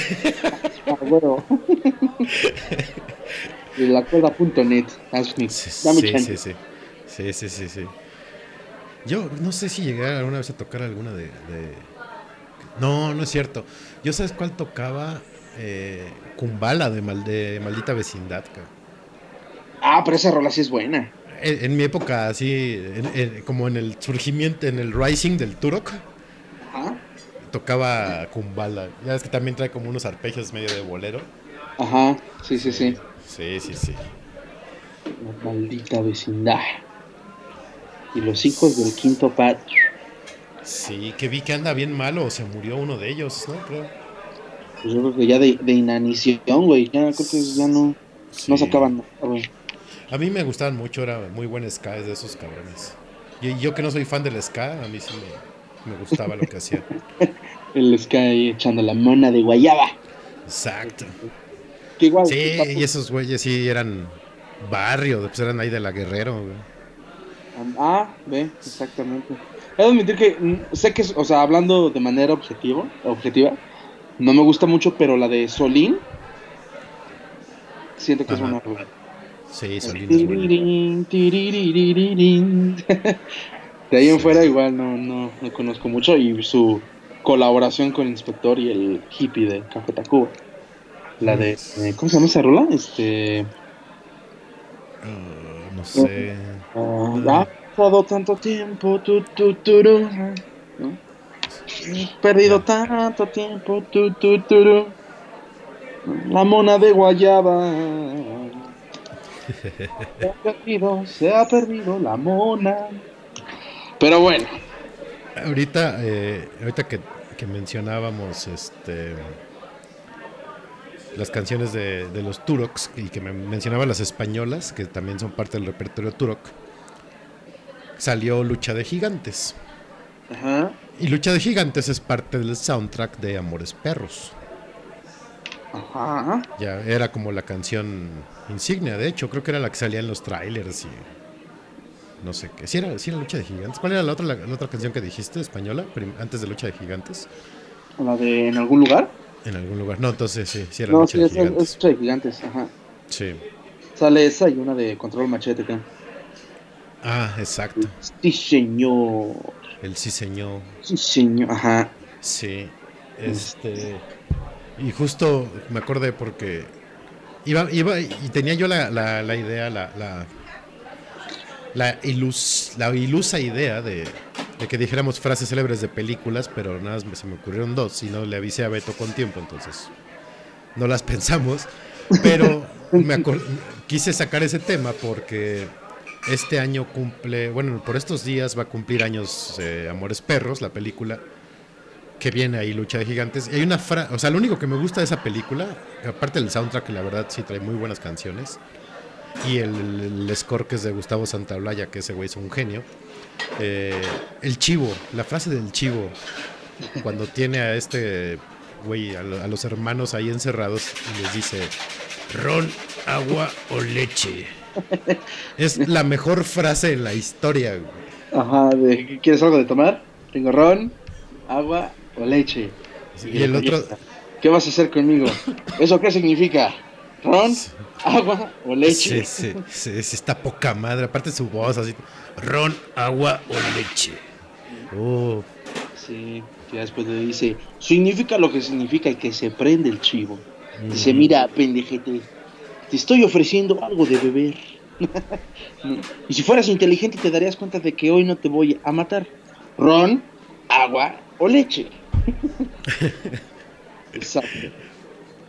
Ah, bueno. De la cuerda.net. Hazme. Sí, Dame sí, chance. sí, sí. Sí, sí, sí. Yo no sé si llegué alguna vez a tocar alguna de. de- No, no es cierto. Yo sabes cuál tocaba eh, Kumbala de, mal, de Maldita Vecindad. cabrón. Ah, pero esa rola sí es buena. En, en mi época, así, en- como en el surgimiento, en el rising del Turok, Ajá. tocaba Kumbala. Ya ves que también trae como unos arpegios medio de bolero. Ajá. Sí, sí, sí. Sí, sí, sí. La maldita vecindad. Y los hijos del quinto pat. Sí, que vi que anda bien malo, se murió uno de ellos, ¿no? Creo. Pues yo creo que ya de, de inanición, güey. Ya creo que ya no, no sacaban nada, güey. A mí me gustaban mucho, era muy buen ska de esos cabrones. Y yo que no soy fan del ska, a mí sí me, me gustaba lo que hacía. El Sky ahí echando la mona de guayaba. Exacto. Que igual. Sí, y esos güeyes sí eran barrio, pues eran ahí de la Guerrero, güey. Ah, ve, exactamente. He de admitir que mm, sé que, o sea, hablando de manera objetivo, objetiva, no me gusta mucho, pero la de Solín, siento que Ajá. es una. Sí. Tirirín, tiriririrín. De ahí en Sí. fuera igual no, no, no conozco mucho y su colaboración con Inspector y el hippie de Café Tacuba. La de, eh, ¿cómo se llama esa rola? Este... Ah, no sé. Ah, ha pasado tanto tiempo, tu, tu, perdido tanto tiempo, tu, tu, turu. La mona de guayaba. Se ha perdido, se ha perdido la mona. Pero bueno, Ahorita, eh, ahorita que, que mencionábamos este las canciones de, de los Turoks y que me mencionaba las españolas, que también son parte del repertorio Turok, salió Lucha de Gigantes. ajá, Y Lucha de Gigantes es parte del soundtrack de Amores Perros. ajá. Ya era como la canción insignia, de hecho, creo que era la que salía en los trailers y no sé qué. ¿Sí era, sí era Lucha de Gigantes? ¿Cuál era la otra, la, la otra canción que dijiste, española, antes de Lucha de Gigantes? La de en algún lugar. En algún lugar. No, entonces sí, sí era No, Noche sí, de es, es, Gigantes. es Noche de gigantes, ajá. Sí. Sale esa y una de Control Machete acá. Ah, exacto. Sí, señor. El sí señor. Sí, señor. Ajá. Sí. Este. Y justo me acordé porque iba, iba y tenía yo la, idea, la, la, la, ilus, la ilusa idea de, que dijéramos frases célebres de películas, pero nada se me ocurrieron dos y no le avisé a Beto con tiempo, entonces no las pensamos. Pero me quise sacar ese tema porque este año cumple, bueno, por estos días va a cumplir años eh, Amores Perros, la película que viene ahí Lucha de Gigantes. Y hay una frase, o sea, lo único que me gusta de esa película, aparte del soundtrack, que la verdad sí trae muy buenas canciones, y el, el score que es de Gustavo Santaolalla, que ese güey es un genio. eh, el chivo, la frase del chivo, cuando tiene a este güey, a, lo- a los hermanos ahí encerrados, y les dice, ron, agua o leche. Es la mejor frase en la historia, güey. Ajá, de ¿quieres algo de tomar? Tengo ron, agua o leche. Y el otro, ¿Qué vas a hacer conmigo? ¿Eso qué significa? ¿Ron, agua o leche? Sí, sí, sí, está poca madre. Aparte su voz así. Ron, agua o leche. Oh, Sí, que después le dice, significa lo que significa y que se prende el chivo. Dice, mira, pendejete, te estoy ofreciendo algo de beber. Y si fueras inteligente te darías cuenta de que hoy no te voy a matar. Ron, agua o leche. Exacto.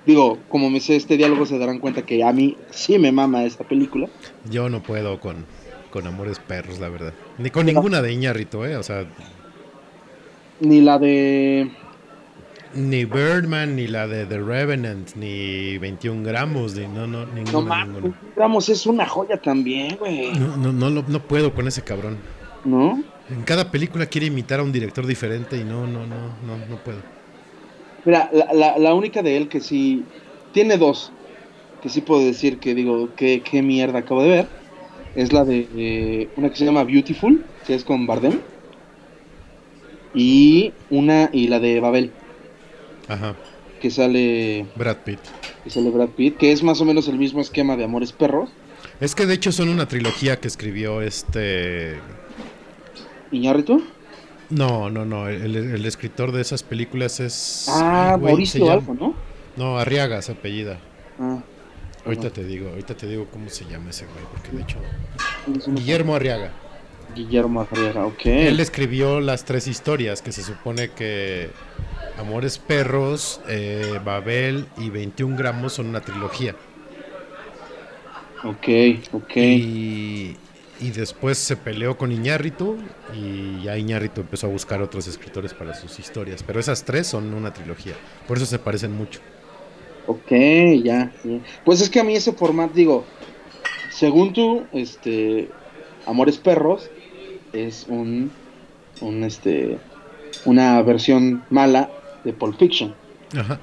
Digo, como me sé este diálogo se darán cuenta que a mí sí me mama esta película. yo no puedo con, con Amores Perros, la verdad. Ni con ninguna de Iñarrito, ¿eh? O sea, Ni la de... ni Birdman, ni la de The Revenant, ni 21 gramos, ni no, no, No ninguna, mames, ninguna. Ramos es una joya también, güey. No, no, no, no puedo con ese cabrón. ¿No? En cada película quiere imitar a un director diferente y no, no, no, no, no puedo. Mira, la, la, la única de él que sí. Tiene dos. Que sí puedo decir que digo, qué, qué mierda acabo de ver. Es la de. eh, una que se llama Beautiful, que es con Bardem. Y una. Y la de Babel, Ajá, que sale. Brad Pitt. Que sale Brad Pitt, que es más o menos el mismo esquema de Amores Perros. Es que de hecho son una trilogía que escribió este Iñárritu. No, no, no. El, el escritor de esas películas es. Ah, Mauricio algo, ¿no? No, Arriaga, se apellida. Ah, Ahorita te digo, ahorita te digo cómo se llama ese güey, porque de hecho. Guillermo Arriaga. Guillermo Arriaga, ok. Él escribió las tres historias que se supone que Amores Perros, eh, Babel y 21 gramos son una trilogía. Ok, ok. Y, y después se peleó con Iñárritu y ya Iñárritu empezó a buscar otros escritores para sus historias. Pero esas tres son una trilogía. Por eso se parecen mucho. Ok, ya, ya. Pues es que a mí ese formato, digo, según tú, este, Amores Perros es un, un, este, una versión mala de Pulp Fiction. Ajá.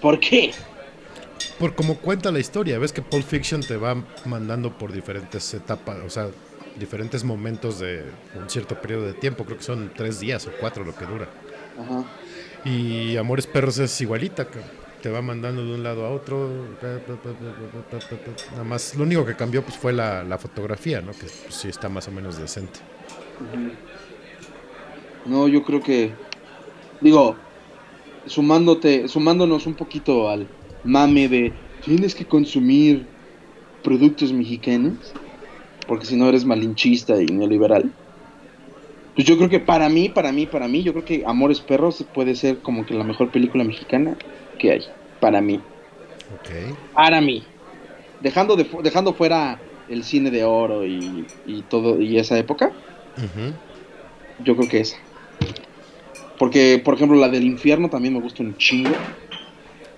¿Por qué? Por como cuenta la historia, ves que Pulp Fiction te va mandando por diferentes etapas, o sea, diferentes momentos de un cierto periodo de tiempo, creo que son tres días o cuatro lo que dura. Ajá. Y Amores Perros es igualita, te va mandando de un lado a otro. Nada más, lo único que cambió pues fue la, la fotografía, ¿no? Que pues, sí está más o menos decente. No, yo creo que, digo, sumándote, sumándonos un poquito al mame de tienes que consumir productos mexicanos, porque si no eres malinchista y neoliberal. Pues yo creo que para mí, para mí, para mí, yo creo que Amores Perros puede ser como que la mejor película mexicana que hay, para mí. Ok. Para mí. Dejando, de, dejando fuera el cine de oro y, y todo, y esa época, yo creo que esa. Porque, por ejemplo, la del infierno también me gusta un chingo.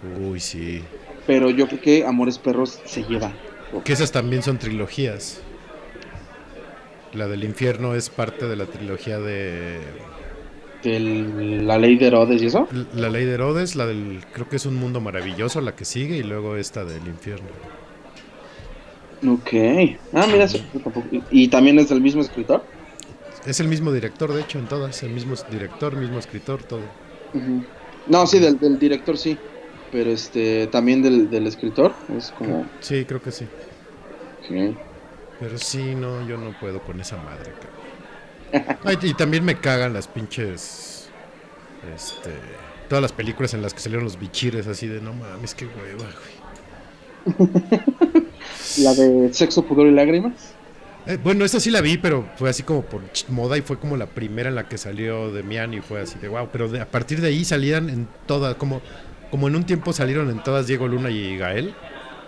Uy, sí. Pero yo creo que Amores Perros se lleva. Que esas también son trilogías. La del infierno es parte de la trilogía de El- la ley de Herodes y eso. La ley de Herodes, la del creo que es un mundo maravilloso, la que sigue, y luego esta del infierno. Ok. Ah, mira, Y también es del mismo escritor. Es el mismo director, de hecho, en todas, el mismo director, mismo escritor, todo. No, sí, del, del director sí. Pero este, también del, del escritor. Es como. Sí, creo que sí. sí. Pero sí, no, yo no puedo con esa madre, cabrón. Ay, y también me cagan las pinches. Este. Todas las películas en las que salieron los bichires así de no mames, qué hueva, güey. La de Sexo, Pudor y Lágrimas. Eh, bueno, esa sí la vi, pero fue así como por moda y fue como la primera en la que salió de Mian y fue así de wow. Pero de- a partir de ahí salían en todas, como, como en un tiempo salieron en todas Diego Luna y Gael.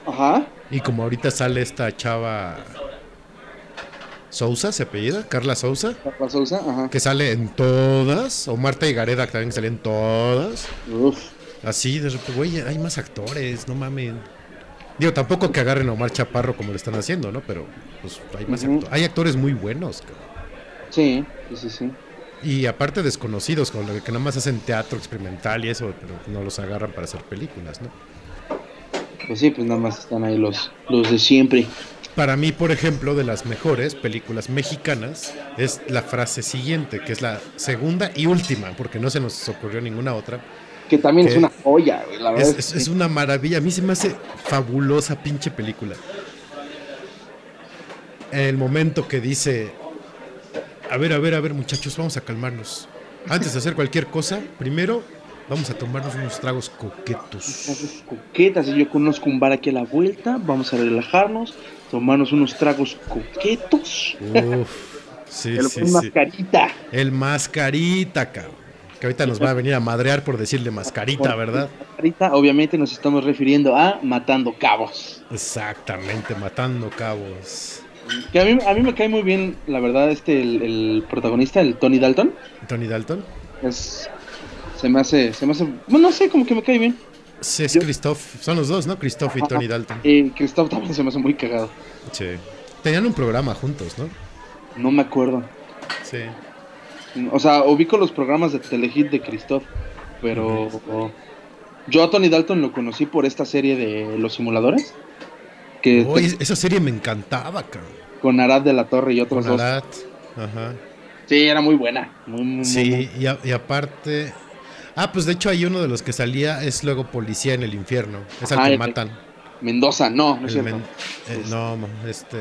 Ajá. Y como ahorita sale esta chava Sousa, se apellida, Carla Sousa, La Sousa, ajá. que sale en todas, o Marta y Gareda que también sale en todas. Uf. Así, de repente, güey, hay más actores, no mamen. Digo, tampoco que agarren a Omar Chaparro como lo están haciendo, ¿no? Pero pues hay más actores. Hay actores muy buenos, cabrón. Sí, sí, sí, sí. Y aparte desconocidos, con que nada más hacen teatro experimental y eso, pero no los agarran para hacer películas, ¿no? Pues sí, pues nada más están ahí los, los de siempre. Para mí, por ejemplo, de las mejores películas mexicanas es la frase siguiente, que es la segunda y última, porque no se nos ocurrió ninguna otra. Que también es una joya. La verdad Es, es, es- es una maravilla. A mí se me hace fabulosa pinche película. El momento que dice, a ver, a ver, a ver muchachos, vamos a calmarnos. Antes de hacer cualquier cosa, primero vamos a tomarnos unos tragos coquetos. Tragos coquetas. Yo conozco un bar aquí a la vuelta. Vamos a relajarnos, tomarnos unos tragos coquetos. Uf, sí, El sí. mascarita. El mascarita, cabrón. Que ahorita nos va a venir a madrear por decirle mascarita, ¿verdad? Mascarita, obviamente nos estamos refiriendo a Matando Cabos. Exactamente, matando cabos. Que a mí, a mí me cae muy bien, la verdad, este, el, el protagonista, el Tony Dalton. Tony Dalton. Es. Se me hace. Se me hace. Bueno, no sé, como que me cae bien. Sí, es Yo- Christoph. Son los dos, ¿no? Christoph y Ajá. Tony Dalton. Y Christoph también se me hace muy cagado. Sí. Tenían un programa juntos, ¿no? No me acuerdo. Sí. O sea, ubico los programas de Telehit de Christoph, pero yo a Tony Dalton lo conocí por esta serie de Los Simuladores, que esa serie me encantaba, cabrón. con Arad de la Torre y otros Con dos. Arad. Ajá. Sí, era muy buena. Muy, Sí, y, a- y aparte. Ah, pues de hecho hay uno de los que salía, es luego policía en el infierno. Es al Ajá, que el- matan. Mendoza, no, no es cierto. men- eh, no, este.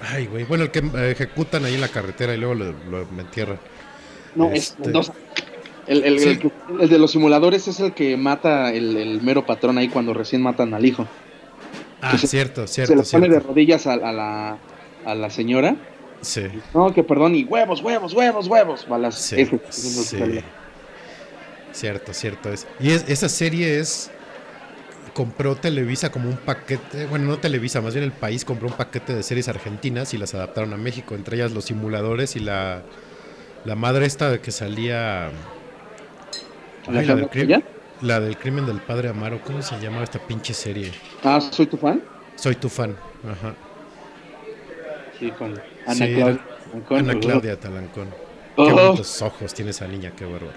Ay, güey. Bueno, el que eh, ejecutan ahí en la carretera y luego lo, lo entierran. No, es este- Mendoza. El, el- Sí. el de los simuladores es el que mata el, el mero patrón ahí cuando recién matan al hijo. Ah, se- cierto, Se cierto, le pone de cierto. rodillas a, a la, a la señora. Sí, No, que perdón, y huevos, huevos, huevos, huevos. Balas. sí, es. Cierto, cierto es. Y es- esa serie es compró Televisa como un paquete, bueno, no Televisa, más bien el país compró un paquete de series argentinas y las adaptaron a México, entre ellas Los Simuladores y la la madre esta que salía ay, la, ¿Alejandra del? La del crimen del padre Amaro, ¿cómo se llamaba esta pinche serie? Ah, soy tu fan. Soy tu fan. Ajá. Sí, con Ana Sí, Claudia. Talancón, Ana. Claudia Talancón. Oh. Qué bonitos ojos tiene esa niña, qué bárbaro.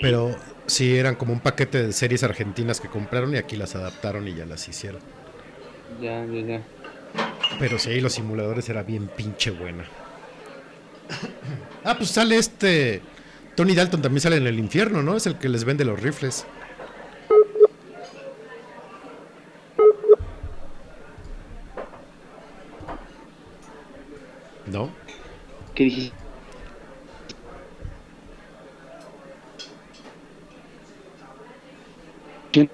Pero sí, eran como un paquete de series argentinas que compraron y aquí las adaptaron y ya las hicieron. Ya, ya, ya. Pero sí, los simuladores era bien pinche buena. Ah, pues sale este. Tony Dalton también sale en el infierno, ¿no? Es el que les vende los rifles. ¿No? ¿Qué dijiste? ¿Quién?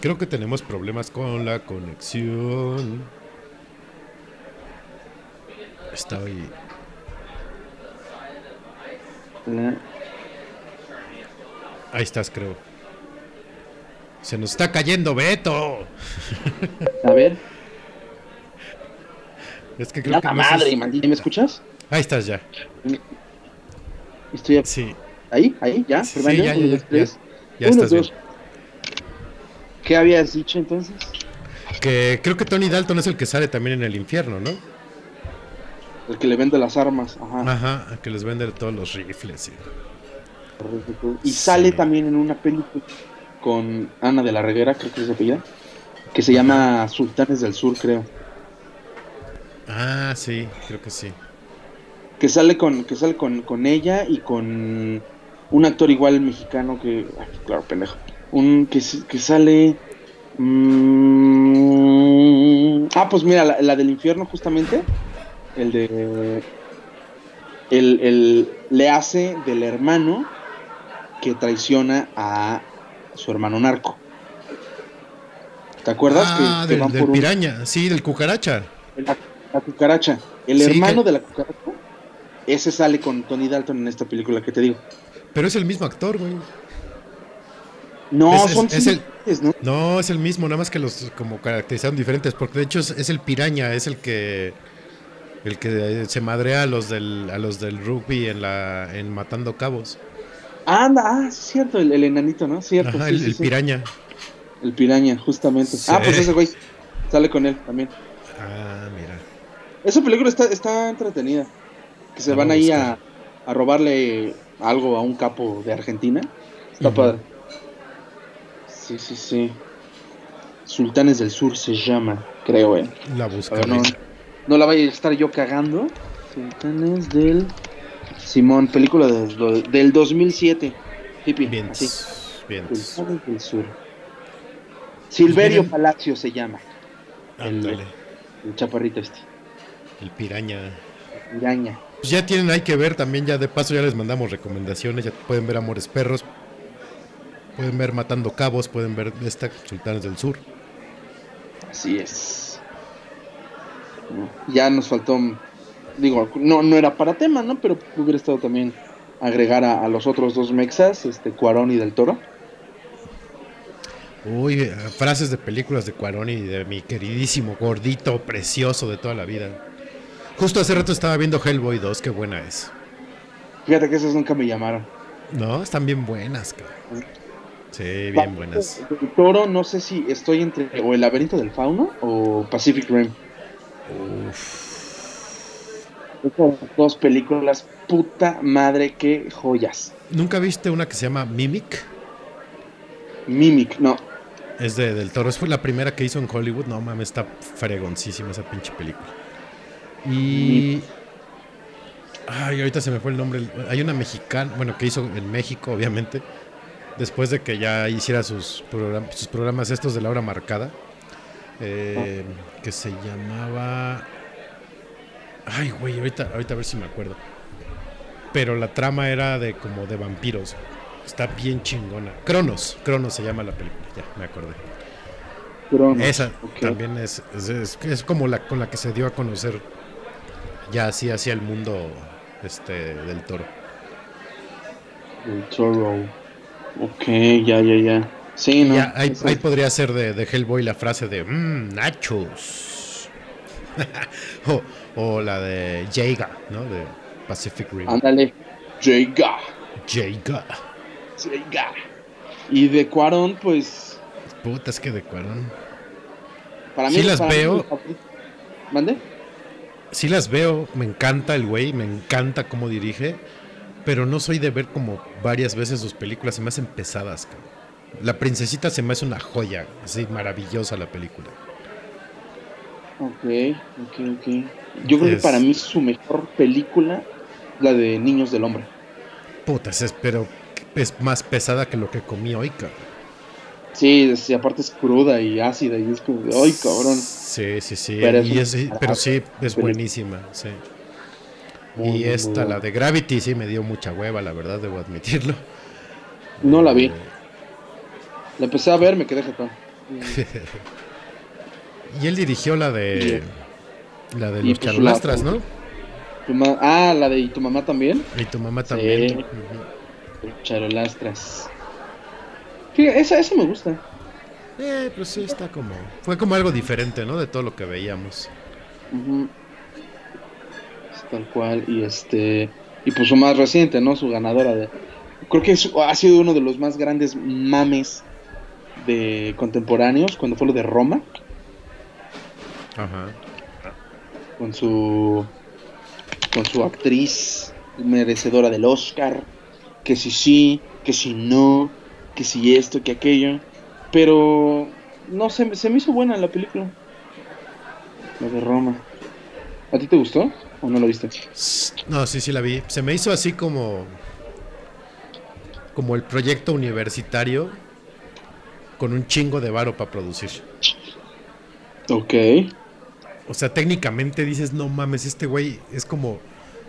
Creo que tenemos problemas con la conexión. Estoy. La- Ahí estás, creo. Se nos está cayendo Beto. A ver. Es que creo La que no madre. ¿Me escuchas? Ahí estás ya. Estoy Sí, ahí, ahí, ya. Sí, ya, ya, uno, ya, dos, tres. ya Uno, estás bien. ¿Qué habías dicho entonces? Que creo que Tony Dalton es el que sale también en el infierno, ¿no? El que le vende las armas. Ajá. Ajá, que les vende todos los rifles. y- Y sale Sí. también en una película con Ana de la Reguera, creo que su apellida, que se llama Sultanes del Sur, creo. Ah, sí, creo que sí. Que sale con, que sale con, con ella y con un actor igual mexicano que. ay, claro, pendejo. Un que, que sale. mm, ah, pues mira, la, la del infierno, justamente. El de. El, el- le hace del hermano que traiciona a su hermano narco. ¿Te acuerdas? Ah, que, que del, van del por un- piraña, sí, del cucaracha. la, la cucaracha. El Sí, hermano que- de la cucaracha. Ese sale con Tony Dalton en esta película que te digo. Pero es el mismo actor, güey. No, Es- son es el- ¿no? No, es el mismo, nada más que los como caracterizaron diferentes, porque de hecho es, es el piraña, es el que el que se madrea a los del a los del rugby en la en matando cabos. Anda, ah, es cierto, el, el enanito, ¿no? Cierto, Ajá, sí, el, sí, el sí. piraña. El piraña, justamente. Ah, pues ese güey sale con él también. Ah, mira. Esa película está, está entretenida. Que se van ahí a, a robarle algo a un capo de Argentina. Está padre. Sí, sí, sí. Sultanes del Sur se llama, creo, eh. La buscaré. No, la vaya a estar yo cagando. Sultanes del Simón, película del, del 2007. Hippie, Bien, así. bien. Sultanes del Sur. Silverio. Palacio se llama, Ándale, el chaparrito este. el piraña. Piraña. Pues ya tienen, hay que ver también, ya de paso ya les mandamos recomendaciones, ya pueden ver Amores Perros, pueden ver Matando Cabos, pueden ver esta Sultanes del Sur. Así es. Ya nos faltó, digo, no, no era para tema, ¿no? Pero hubiera estado también agregar a, a los otros dos mexas, este, Cuarón y Del Toro. Uy, eh, frases de películas de Cuarón y de mi queridísimo gordito precioso de toda la vida. Justo hace rato estaba viendo Hellboy 2, qué buena es. Fíjate que esas nunca me llamaron. No, están bien buenas, cabrón. Sí, bien buenas. Del Toro, no sé si estoy entre o El laberinto del fauno o Pacific Rim. Esas dos películas, puta madre, qué joyas. ¿Nunca viste una que se llama Mimic? Mimic, no. Es de Del Toro, fue la primera que hizo en Hollywood. No mames, está fregoncísima esa pinche película. Y. Ay, ahorita se me fue el nombre. Hay una mexicana, bueno, que hizo en México, obviamente. Después de que ya hiciera sus, program- sus programas estos de la hora marcada. Eh, que se llamaba. Ay, güey, ahorita, ahorita a ver si me acuerdo. Pero la trama era de como de vampiros. Está bien chingona. Cronos, Cronos se llama la película, ya me acordé. Cronos, Esa también es, es, es- es como la con la que se dio a conocer ya así hacia el mundo este del toro. Del Toro. Ok, ya, ya, ya. Sí, no. Ya, ahí, podría ser de, de Hellboy la frase de mmm, nachos. o, o la de Jaga, ¿no? De Pacific Rim. Ándale. Jega. Jaga. Jega. Y de Cuarón, pues. Puta, es que de Cuarón. Para mí. Sí las para veo. ¿Mande? Sí las veo, me encanta el güey, me encanta cómo dirige, pero no soy de ver como varias veces sus películas, se me hacen pesadas, cabrón. La princesita se me hace una joya, así maravillosa la película. Ok, ok, ok. Yo creo Es- que para mí su mejor película, la de Niños del Hombre. Puta, es, pero es más pesada que lo que comí hoy, cabrón. Sí, sí, aparte es cruda y ácida y es como de, ay, cabrón. Sí, sí, sí, Pero y es- pero sí, es buenísima, sí. Muy, y esta, muy la de Gravity, sí me dio mucha hueva, la verdad, debo admitirlo. No la vi. Eh, La empecé a ver, me quedé jetón. Y él dirigió la de... La de Y los pues la- charolastras, ¿no? Tu ah, la de ¿Y tu mamá también? Y tu mamá Sí. también. Ujú. Charolastras. Fíjate, esa, esa me gusta. Eh, pues sí, está como. Fue como algo diferente, ¿no? De todo lo que veíamos. Tal cual. Y este. Y pues su más reciente, ¿no? Su ganadora de. Creo que es- ha sido uno de los más grandes mames de contemporáneos cuando fue lo de Roma. Ajá. Con su. Con su actriz merecedora del Oscar. Que si sí, que si no, que si esto, que aquello. Pero. No, se, se me hizo buena la película. La de Roma. ¿A ti te gustó? ¿O no lo viste? No, sí, sí la vi. Se me hizo así como. como el proyecto universitario con un chingo de varo para producir. Ok. O sea, técnicamente dices, no mames, este güey es como,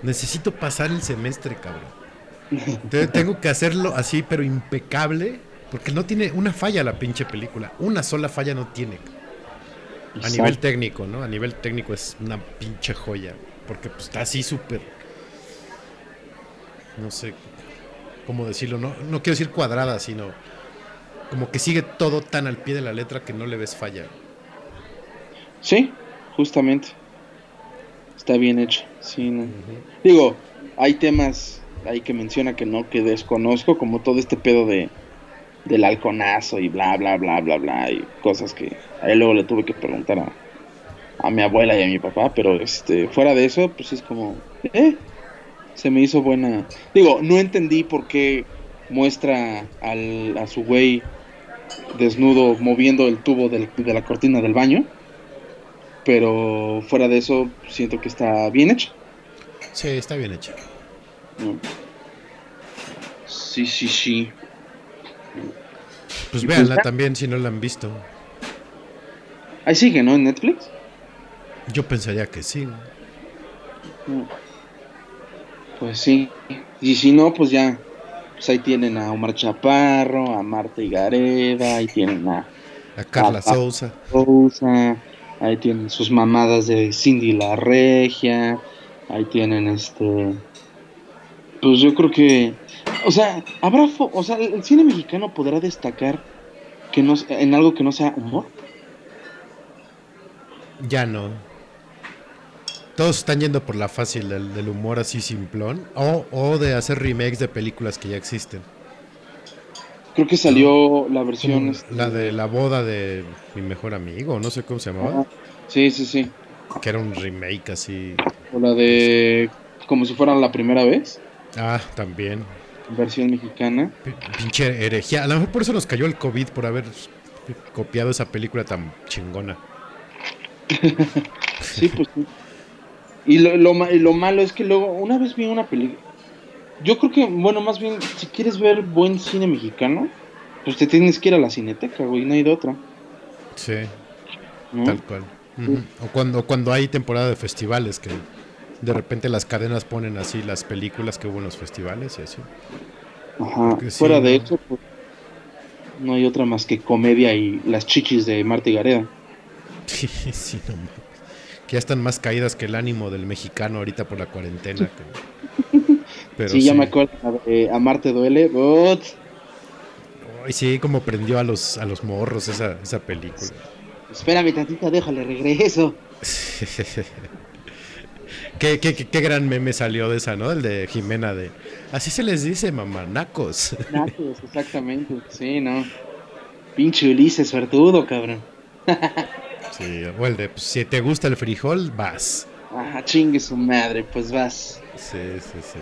necesito pasar el semestre, cabrón. Te- Tengo que hacerlo así, pero impecable, porque no tiene una falla la pinche película. Una sola falla no tiene. A nivel técnico, ¿no? A nivel técnico es una pinche joya. Porque pues está así súper. No sé cómo decirlo. No, no quiero decir cuadrada, sino. Como que sigue todo tan al pie de la letra que no le ves falla. Sí, justamente. Está bien hecho. Sí, no. Digo, hay temas ahí que menciona que no, que desconozco, como todo este pedo de del halconazo y bla, bla, bla, bla, bla, y cosas que a él luego le tuve que preguntar a, a mi abuela y a mi papá, pero este, fuera de eso, pues es como, eh, se me hizo buena. Digo, no entendí por qué muestra al, a su güey desnudo moviendo el tubo del- de la cortina del baño. Pero fuera de eso, siento que está bien hecho. Sí, está bien hecho. Mm. Sí, sí, sí. Pues véanla pues ya. también si no la han visto. Ahí sigue, ¿no? En Netflix. Yo pensaría que sí. Mm. Pues sí. Y si no, pues ya. Pues ahí tienen a Omar Chaparro, a Marta Higareda, ahí tienen a A Carla. Sousa. Ahí tienen sus mamadas de Cindy la Regia, ahí tienen este. Pues yo creo que. O sea, habrá. fo- O sea, el cine mexicano podrá destacar que no, en algo que no sea humor. Ya no. Todos están yendo por la fácil del, del humor así simplón. O, o de hacer remakes de películas que ya existen. Creo que salió la versión. Como este, la de la boda de mi mejor amigo, no sé cómo se llamaba. Sí, sí, sí. Que era un remake así. O la de. Como si fuera la primera vez. Ah, también. Versión mexicana. P- Pinche herejía. A lo mejor por eso nos cayó el COVID, por haber copiado esa película tan chingona. Sí, pues sí. Y lo, lo, lo malo es que luego, una vez vi una película. Yo creo que, bueno, más bien, si quieres ver buen cine mexicano, pues te tienes que ir a la cineteca, güey, no hay de otra. Sí, ¿no? tal cual. O cuando, cuando hay temporada de festivales, que de repente las cadenas ponen así las películas que hubo en los festivales y así. Ajá. sí, Fuera de eso, pues no hay otra más que comedia y las chichis de Marta y Gareda. Sí, sí, no. Que ya están más caídas que el ánimo del mexicano ahorita por la cuarentena. Pero sí, ya me acuerdo. de Amarte duele. but- Ay, sí, como prendió a los, a los morros esa, esa película. Espérame tantito, déjale regreso. ¿Qué, qué, qué, qué gran meme salió de esa, ¿no? El de Jimena de... Así se les dice, mamanacos. Nachos, exactamente. Sí, no. Pinche Ulises, suertudo, cabrón. Sí, o el de, pues, si te gusta el frijol, vas. Ajá, chingue su madre, pues vas. Sí, sí, sí.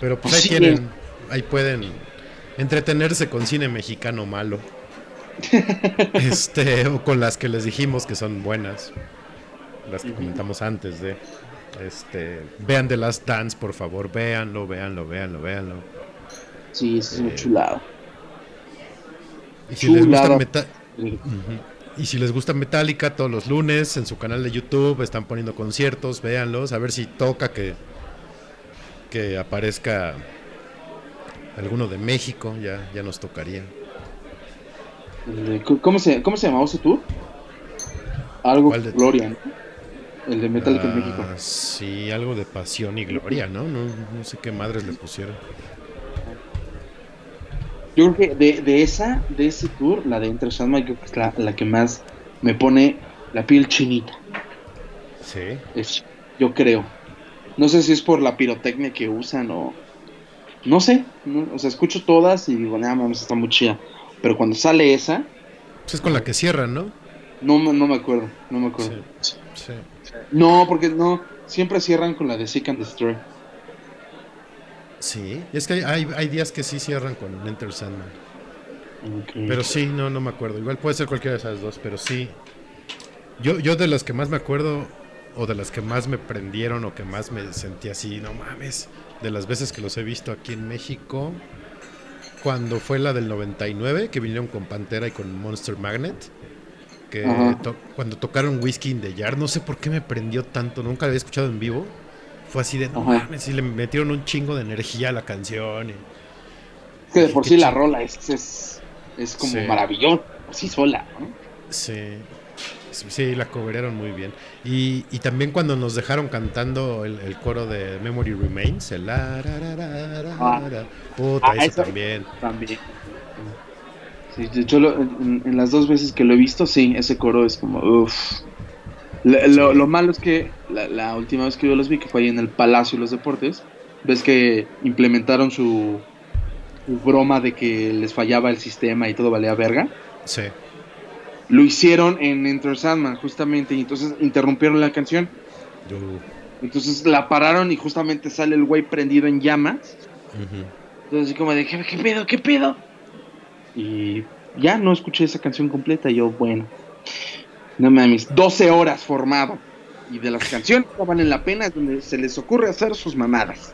Pero pues Pues ahí sí. tienen, ahí pueden entretenerse con cine mexicano malo. este, o con las que les dijimos que son buenas. Las que comentamos antes de. Este, vean The Last Dance, por favor, véanlo, véanlo, véanlo, véanlo. Sí, sí, es muy Eh, chulado. Y si les gusta. Y si les gusta Metallica, todos los lunes en su canal de YouTube están poniendo conciertos, véanlos, a ver si toca que, que aparezca alguno de México, ya, ya nos tocaría. ¿Cómo se, ¿Cómo se llamaba ese tour? Algo ¿Cuál de- Gloria, ¿no? El de Metallica en Ah, México. Sí, algo de pasión y gloria, ¿no? No, no sé qué madres le pusieron. Yo creo que de, de esa, de ese tour, la de Enter Sandman, creo que es la, la que más me pone la piel chinita. Sí. Es- yo creo. No sé si es por la pirotecnia que usan o. No sé. no- o sea, escucho todas y digo, nada, mames, está muy chida. Pero cuando sale esa, Pues es con la que cierran, ¿no? no, me- no me acuerdo. No me acuerdo. Sí. Sí. No, porque no. Siempre cierran con la de Seek and Destroy. Sí, es que hay, días que sí cierran con Enter Sandman. Pero sí, no, no me acuerdo. Igual puede ser cualquiera de esas dos, pero sí. Yo, yo de las que más me acuerdo o de las que más me prendieron o que más me sentí así, no mames, de las veces que los he visto aquí en México, cuando fue la del 99, que vinieron con Pantera y con Monster Magnet, que to- cuando tocaron Whiskey in the Jar, no sé por qué me prendió tanto, nunca lo había escuchado en vivo. Fue así de, no mames, le metieron un chingo de energía a la canción. y- Es que de por sí la rola es, es, es como Sí. maravillosa, así sola, ¿no? Sí, sí, la cobraron muy bien. Y, y también cuando nos dejaron cantando el, el coro de Memory Remains, el la, ra, ra, ra, Ah. puta, Ah, eso esa- también. También. Sí, hecho, lo- en, en las dos veces que lo he visto, sí, ese coro es como, uff. Lo, Sí. lo malo es que la, la última vez que yo los vi, que fue ahí en el Palacio de los Deportes, ves que implementaron su, su broma de que les fallaba el sistema y todo valía verga. Sí, Lo hicieron en Enter Sandman, justamente, y entonces interrumpieron la canción. yo, Entonces la pararon y justamente sale el güey prendido en llamas. ujú. Entonces así como de, ¿qué, qué pedo? ¿Qué pedo? Y ya no escuché esa canción completa. y Yo, bueno, no mames, 12 horas formado. Y de las canciones que valen la pena es donde se les ocurre hacer sus mamadas.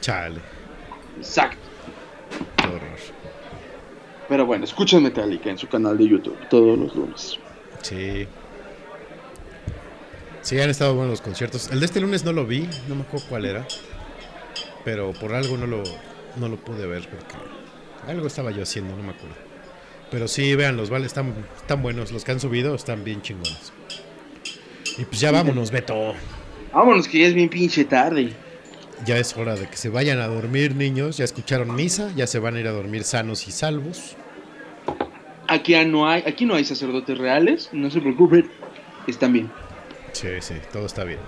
chale, Exacto. qué horror. Pero bueno, escuchen Metallica en su canal de YouTube todos los lunes. Sí. Sí, han estado buenos los conciertos. El de este lunes no lo vi, no me acuerdo cuál era. Pero por algo no lo, no lo pude ver porque algo estaba yo haciendo, no me acuerdo. Pero sí, véanlos, vale, están, están buenos. Los que han subido están bien chingones. Y pues ya vámonos, Beto. Vámonos, que ya es bien pinche tarde. Ya es hora de que se vayan a dormir, niños. Ya escucharon misa, ya se van a ir a dormir sanos y salvos. Aquí no hay, aquí no hay sacerdotes reales, no se preocupen, están bien. Sí, sí, todo está bien.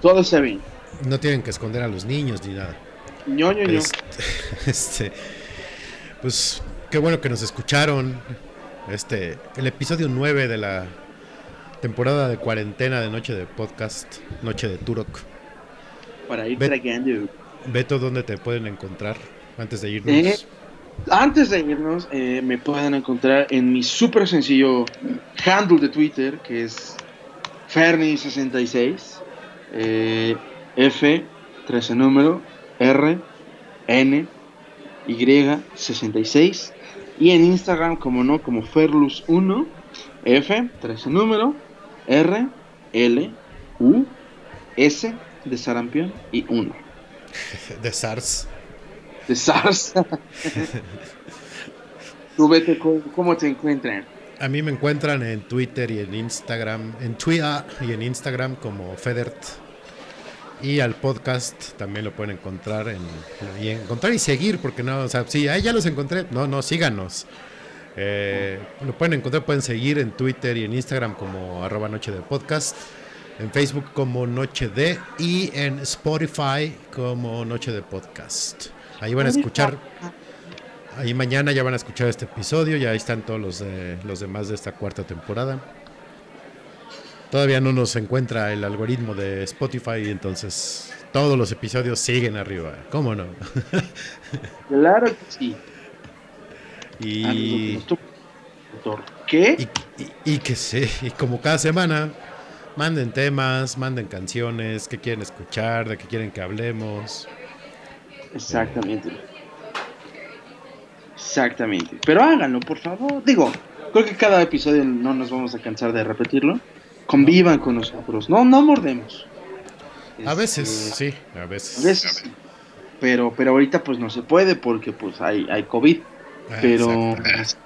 Todo está bien. No tienen que esconder a los niños ni nada. ño, ño, ño. Este, este, pues qué bueno que nos escucharon. Este, el episodio 9 de la temporada de cuarentena de Noche de Podcast, Noche de Turok. Para ir tragando. Beto, ¿dónde te pueden encontrar antes de irnos? Eh, Antes de irnos, eh, me pueden encontrar en mi súper sencillo handle de Twitter, que es Ferni66, eh, F, 13 número, R, N, Y, 66, y en Instagram, como no, como Ferlus1, F, 13 número, R, L, U, S, de sarampión, y 1, De SARS. de SARS. Tú vete, ¿cómo, te encuentran? A mí me encuentran en Twitter y en Instagram, en Twitter y en Instagram como Federt. Y al podcast también lo pueden encontrar en, y encontrar y seguir, porque no, o sea, sí, ahí ya los encontré. No, no, síganos. Eh, lo pueden encontrar, pueden seguir en Twitter y en Instagram como arroba noche de podcast, en Facebook como noche de y en Spotify como noche de podcast. Ahí van a escuchar, ahí mañana ya van a escuchar este episodio, ya ahí están todos los, los demás de esta cuarta temporada. Todavía no nos encuentra el algoritmo de Spotify, entonces todos los episodios siguen arriba. ¿Cómo no? Claro que sí. Y, Ah, ¿Qué? y, y- y que sí, y como cada semana, manden temas, manden canciones, que quieren escuchar, de qué quieren que hablemos. Exactamente. Exactamente. Pero háganlo, por favor. Digo, creo que cada episodio no nos vamos a cansar de repetirlo. Convivan con nosotros. No, no mordemos. A veces, Este, sí, a veces. A veces. Pero, pero ahorita pues no se puede porque pues hay, hay COVID. Ah, Pero exacto.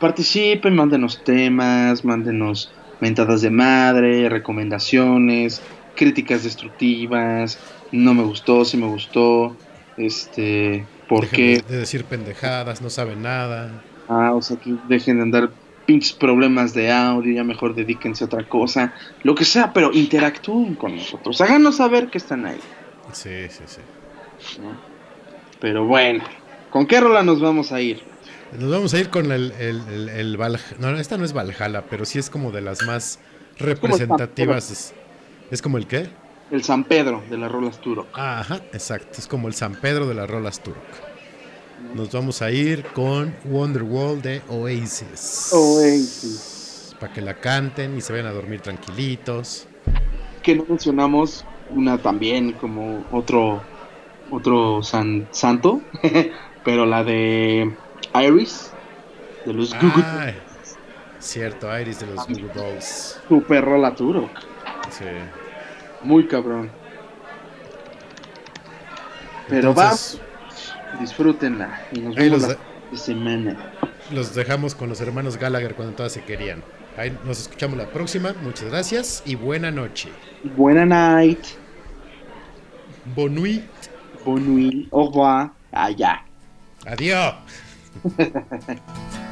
participen, mándenos temas, mándenos mentadas de madre, recomendaciones, críticas destructivas, no me gustó, sí me gustó, este, ¿por Dejen qué? de- de decir pendejadas, no saben nada. Ah, o sea, que dejen de andar pinches problemas de audio, ya mejor dedíquense a otra cosa, lo que sea, pero interactúen con nosotros, háganos saber que están ahí, Sí, sí, sí. ¿no? Pero bueno, ¿con qué rola nos vamos a ir? Nos vamos a ir con el, el, el, el No, esta no es Valhalla, pero sí es como de las más representativas. Es, es como el qué? El San Pedro de las rolas Turo. Ajá, exacto. Es como el San Pedro de las Rolas Turok. Nos vamos a ir con Wonderwall de Oasis. Oasis. Para que la canten y se vayan a dormir tranquilitos. que no mencionamos una también como otro otro san- santo, pero la de Iris de los Goo Goo Ah, cierto, Iris de los Google Dolls. Super rola Turok. Sí. Muy cabrón. Pero Entonces, va, disfrútenla y nos vemos los la de- semana. los dejamos con los hermanos Gallagher cuando todas se querían. Ahí nos escuchamos la próxima. Muchas gracias y buena noche. Buena night. Bonui. Bonne Au revoir. Allá. Adiós.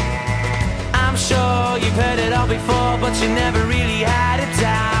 Sure you've heard it all before, but you never really had a doubt.